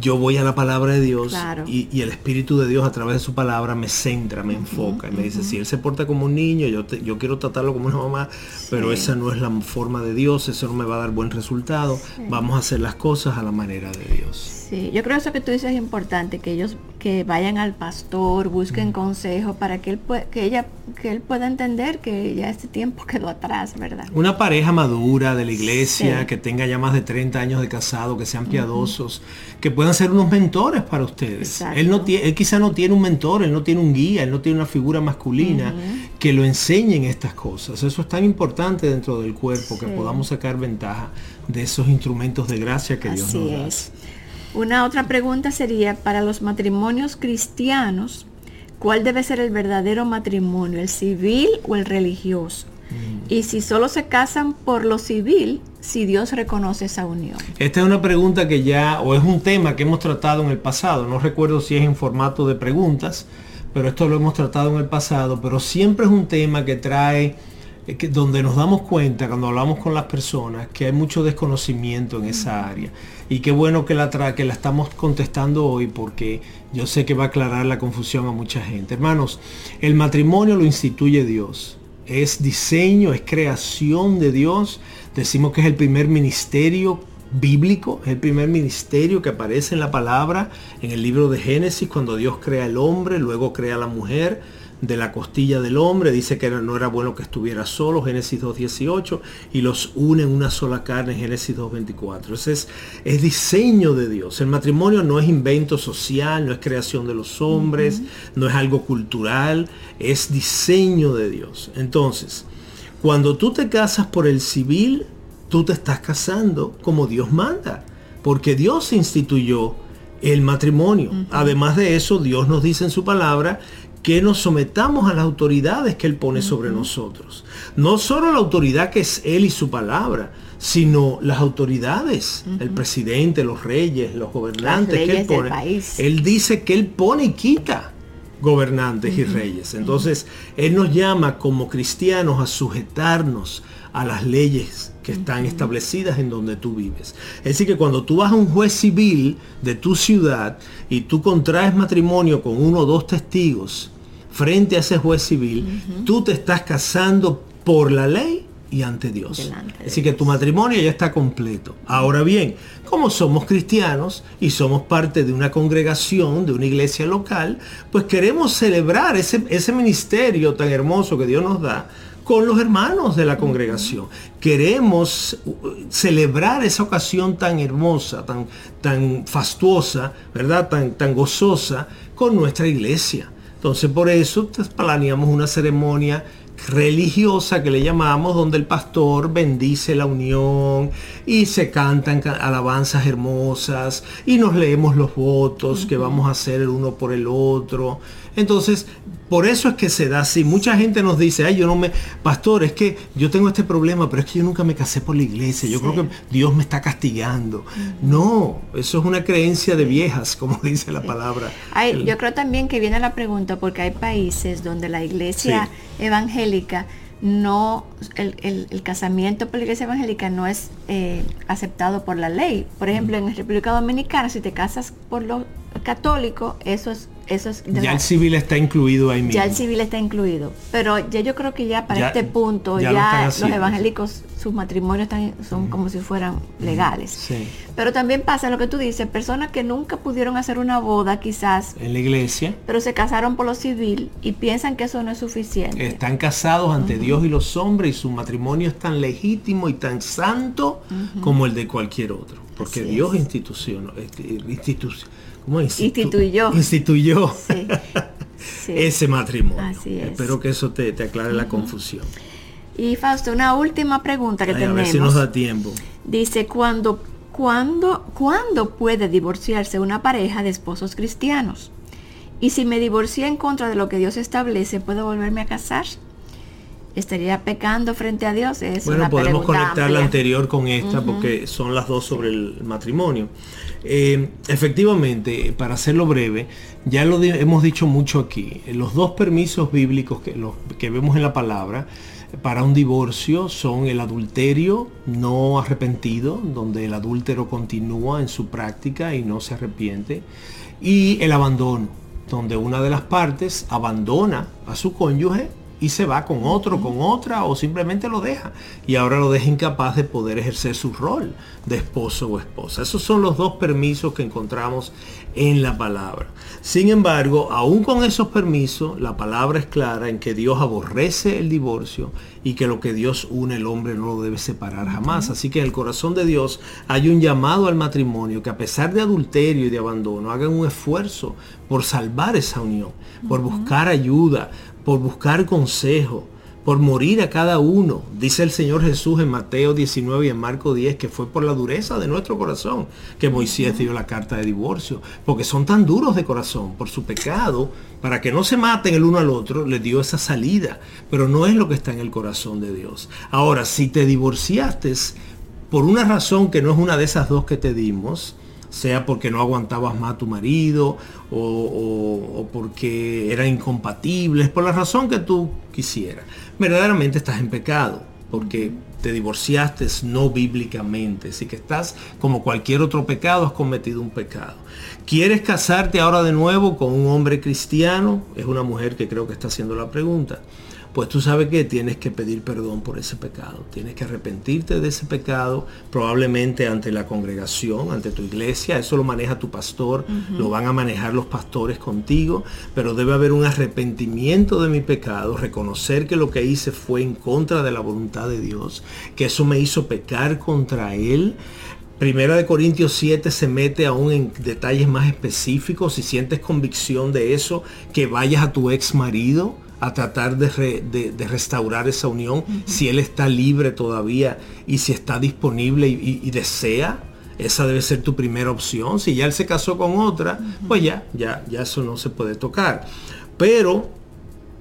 yo voy a la palabra de Dios y, el Espíritu de Dios a través de su palabra me centra, me enfoca y me dice, si Él se porta como un niño, yo, yo quiero tratarlo como una mamá, pero esa no es la forma de Dios, eso no me va a dar buen resultado, vamos a hacer las cosas a la manera de Dios. Sí, yo creo que eso que tú dices es importante, que ellos que vayan al pastor, busquen consejo para que él que ella que él pueda entender que ya este tiempo quedó atrás, ¿verdad? Una pareja madura de la iglesia, que tenga ya más de 30 años de casado, que sean piadosos, que puedan ser unos mentores para ustedes. Él no tiene él quizá no tiene un mentor, él no tiene un guía, él no tiene una figura masculina que lo enseñen estas cosas. Eso es tan importante dentro del cuerpo que podamos sacar ventaja de esos instrumentos de gracia que Dios nos da. Una otra pregunta sería, para los matrimonios cristianos, ¿cuál debe ser el verdadero matrimonio, el civil o el religioso? Mm. Y si solo se casan por lo civil, si Dios reconoce esa unión. Esta es una pregunta que ya, o es un tema que hemos tratado en el pasado, no recuerdo si es en formato de preguntas, pero esto lo hemos tratado en el pasado, pero siempre es un tema que trae donde nos damos cuenta cuando hablamos con las personas que hay mucho desconocimiento en esa área. Y qué bueno que la, que la estamos contestando hoy porque yo sé que va a aclarar la confusión a mucha gente. Hermanos, el matrimonio lo instituye Dios. Es diseño, es creación de Dios. Decimos que es el primer ministerio bíblico, es el primer ministerio que aparece en la palabra, en el libro de Génesis, cuando Dios crea el hombre, luego crea la mujer de la costilla del hombre, dice que no era bueno que estuviera solo, Génesis 2.18, y los une en una sola carne, Génesis 2.24. Ese es, es diseño de Dios. El matrimonio no es invento social, no es creación de los hombres, no es algo cultural, es diseño de Dios. Entonces, cuando tú te casas por el civil, tú te estás casando como Dios manda, porque Dios instituyó el matrimonio. Además de eso, Dios nos dice en su palabra que nos sometamos a las autoridades que Él pone sobre nosotros. No solo la autoridad que es Él y su palabra, sino las autoridades, el presidente, los reyes, los gobernantes que Él pone. Él dice que Él pone y quita gobernantes y reyes. Entonces, Él nos llama como cristianos a sujetarnos a las leyes que están establecidas en donde tú vives. Es decir, que cuando tú vas a un juez civil de tu ciudad y tú contraes matrimonio con uno o dos testigos, frente a ese juez civil, tú te estás casando por la ley y ante Dios. Así que tu matrimonio ya está completo. Ahora bien, como somos cristianos y somos parte de una congregación, de una iglesia local, pues queremos celebrar ese, ese ministerio tan hermoso que Dios nos da con los hermanos de la congregación. Queremos uh, celebrar esa ocasión tan hermosa, tan, tan fastuosa, ¿verdad? Tan, tan gozosa con nuestra iglesia. Entonces por eso pues, planeamos una ceremonia religiosa que le llamamos, donde el pastor bendice la unión y se cantan alabanzas hermosas y nos leemos los votos que vamos a hacer el uno por el otro. Entonces, por eso es que se da así. Mucha gente nos dice, ay, yo no me, pastor, es que yo tengo este problema, pero es que yo nunca me casé por la iglesia. Yo creo que Dios me está castigando. No, eso es una creencia de viejas, como dice la palabra. yo creo también que viene la pregunta, porque hay países donde la iglesia evangélica no, el, casamiento por la iglesia evangélica no es eh, aceptado por la ley. Por ejemplo, en República Dominicana, si te casas por lo católico, eso es ya el civil está incluido ahí mismo. Ya el civil está incluido. Pero ya yo creo que ya para este punto ya, los evangélicos, sus matrimonios están, son como si fueran legales. Pero también pasa lo que tú dices, personas que nunca pudieron hacer una boda quizás. En la iglesia. Pero se casaron por lo civil y piensan que eso no es suficiente. Están casados ante Dios y los hombres y su matrimonio es tan legítimo y tan santo como el de cualquier otro. Porque Dios institución, este, instituyó. Instituyó ese matrimonio. Espero que eso te, aclare la confusión. Y Fausto, una última pregunta que tenemos. A ver si nos da tiempo. Dice, ¿cuándo, cuándo, ¿cuándo puede divorciarse una pareja de esposos cristianos? Y si me divorcié en contra de lo que Dios establece, ¿puedo volverme a casar? estaría pecando frente a Dios. Es bueno, podemos conectar la anterior con esta porque son las dos sobre el matrimonio. Eh, efectivamente, para hacerlo breve, ya lo hemos dicho mucho aquí. Los dos permisos bíblicos que, que vemos en la palabra para un divorcio son el adulterio no arrepentido, donde el adúltero continúa en su práctica y no se arrepiente, y el abandono, donde una de las partes abandona a su cónyuge y se va con otro, con otra o simplemente lo deja. Y ahora lo deja incapaz de poder ejercer su rol de esposo o esposa. Esos son los dos permisos que encontramos en la palabra. Sin embargo, aún con esos permisos, la palabra es clara en que Dios aborrece el divorcio y que lo que Dios une el hombre no lo debe separar jamás. Así que en el corazón de Dios hay un llamado al matrimonio que a pesar de adulterio y de abandono hagan un esfuerzo por salvar esa unión, por buscar ayuda, por buscar consejo, por morir a cada uno. Dice el Señor Jesús en Mateo 19 y en Marco 10 que fue por la dureza de nuestro corazón que Moisés dio la carta de divorcio, porque son tan duros de corazón por su pecado, para que no se maten el uno al otro, le dio esa salida, pero no es lo que está en el corazón de Dios. Ahora, si te divorciaste por una razón que no es una de esas dos que te dimos, sea porque no aguantabas más a tu marido o, porque eran incompatibles, por la razón que tú quisieras. Verdaderamente estás en pecado, porque te divorciaste no bíblicamente, así que estás como cualquier otro pecado, has cometido un pecado. ¿Quieres casarte ahora de nuevo con un hombre cristiano? Es una mujer que creo que está haciendo la pregunta pues tú sabes que tienes que pedir perdón por ese pecado, tienes que arrepentirte de ese pecado, probablemente ante la congregación, ante tu iglesia, eso lo maneja tu pastor, lo van a manejar los pastores contigo, pero debe haber un arrepentimiento de mi pecado, reconocer que lo que hice fue en contra de la voluntad de Dios, que eso me hizo pecar contra Él, Primera de Corintios 7 se mete aún en detalles más específicos. Si sientes convicción de eso, que vayas a tu ex marido a tratar de, restaurar esa unión, si él está libre todavía y si está disponible y, desea, esa debe ser tu primera opción. Si ya él se casó con otra, pues ya, ya, ya eso no se puede tocar. Pero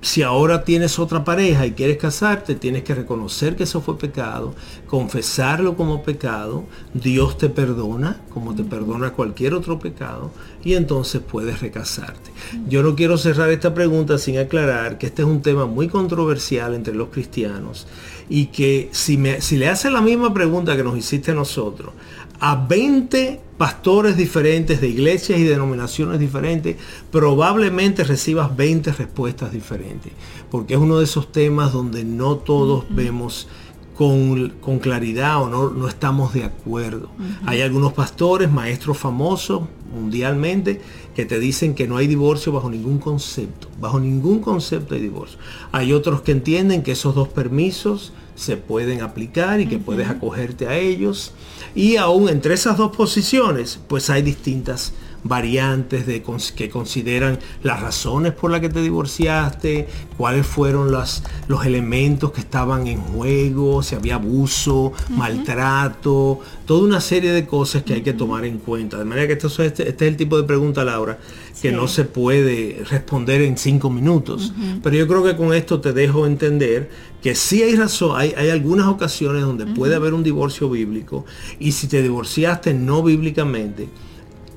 si ahora tienes otra pareja y quieres casarte, tienes que reconocer que eso fue pecado, confesarlo como pecado, Dios te perdona como te perdona cualquier otro pecado y entonces puedes recasarte. Yo no quiero cerrar esta pregunta sin aclarar que este es un tema muy controversial entre los cristianos y que si, me, si le haces la misma pregunta que nos hiciste a nosotros, a 20 pastores diferentes de iglesias y denominaciones diferentes, probablemente recibas 20 respuestas diferentes, porque es uno de esos temas donde no todos vemos con, claridad o no, no, estamos de acuerdo. Hay algunos pastores, maestros famosos, mundialmente que te dicen que no hay divorcio bajo ningún concepto. Bajo ningún concepto hay divorcio. Hay otros que entienden que esos dos permisos se pueden aplicar y que puedes acogerte a ellos. Y aún entre esas dos posiciones, pues hay distintas variantes de que consideran las razones por las que te divorciaste, cuáles fueron los elementos que estaban en juego, si había abuso, maltrato, toda una serie de cosas que hay que tomar en cuenta. De manera que esto, este, este es el tipo de pregunta, Laura, que no se puede responder en cinco minutos. Pero yo creo que con esto te dejo entender que sí hay razón, hay, hay algunas ocasiones donde puede haber un divorcio bíblico y si te divorciaste no bíblicamente,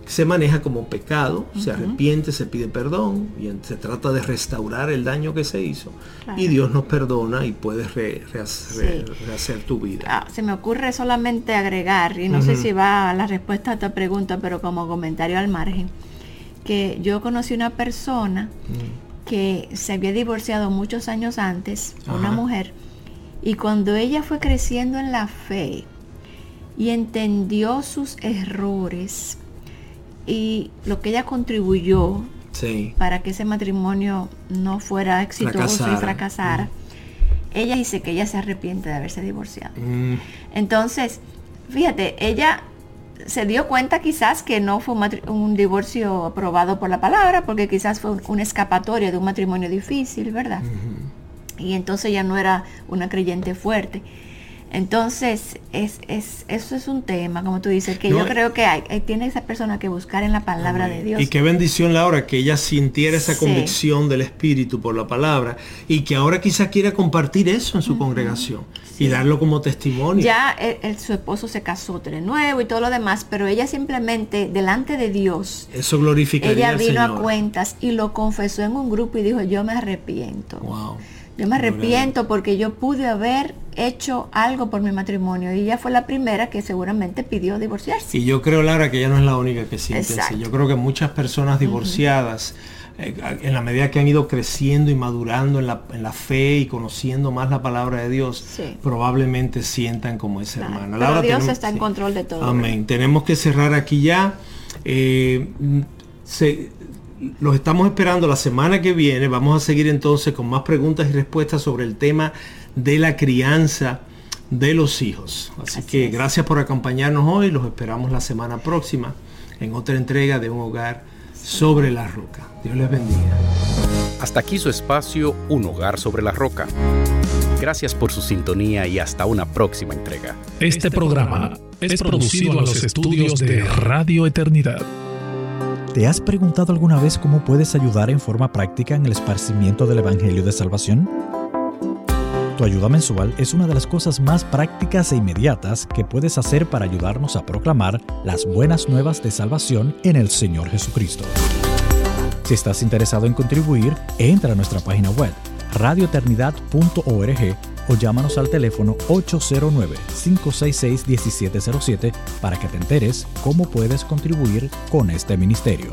se maneja como pecado, se arrepiente, se pide perdón y se trata de restaurar el daño que se hizo y Dios nos perdona y puedes rehacer, tu vida. Ah, se me ocurre solamente agregar, y no sé si va a la respuesta a esta pregunta, pero como comentario al margen, que yo conocí una persona que se había divorciado muchos años antes, una mujer, y cuando ella fue creciendo en la fe y entendió sus errores, y lo que ella contribuyó para que ese matrimonio no fuera exitoso y fracasara, mm. ella dice que ella se arrepiente de haberse divorciado. Mm. Entonces, fíjate, ella se dio cuenta quizás que no fue un, divorcio aprobado por la palabra, porque quizás fue una escapatoria de un matrimonio difícil, ¿verdad? Y entonces ya no era una creyente fuerte. Entonces, es, es, eso es un tema, como tú dices, que yo creo que hay, tiene esa persona que buscar en la palabra de Dios. Y qué bendición, Laura, que ella sintiera esa convicción del Espíritu por la palabra y que ahora quizá quiera compartir eso en su congregación y darlo como testimonio. Ya su esposo se casó de nuevo y todo lo demás, pero ella simplemente, delante de Dios, eso glorifica Ella vino a cuentas y lo confesó en un grupo y dijo, yo me arrepiento. Wow. Yo me arrepiento porque yo pude haber hecho algo por mi matrimonio y ella fue la primera que seguramente pidió divorciarse. Y yo creo, Lara, que ella no es la única que siente así. Yo creo que muchas personas divorciadas, eh, en la medida que han ido creciendo y madurando en la, fe y conociendo más la palabra de Dios, probablemente sientan como esa hermana. Pero Dios está en control de todo. Amén. Tenemos que cerrar aquí ya. Eh, se, los estamos esperando la semana que viene. Vamos a seguir entonces con más preguntas y respuestas sobre el tema de la crianza de los hijos. Así, que gracias por acompañarnos hoy. Los esperamos la semana próxima en otra entrega de un hogar sobre la roca. Dios les bendiga. Hasta aquí su espacio Un hogar sobre la roca. Gracias por su sintonía y hasta una próxima entrega. Este programa es producido a los estudios de Radio Eternidad. ¿Te has preguntado alguna vez cómo puedes ayudar en forma práctica en el esparcimiento del Evangelio de Salvación? Tu ayuda mensual es una de las cosas más prácticas e inmediatas que puedes hacer para ayudarnos a proclamar las buenas nuevas de salvación en el Señor Jesucristo. Si estás interesado en contribuir, entra a nuestra página web radioeternidad.org o llámanos al teléfono 809-566-1707 para que te enteres cómo puedes contribuir con este ministerio.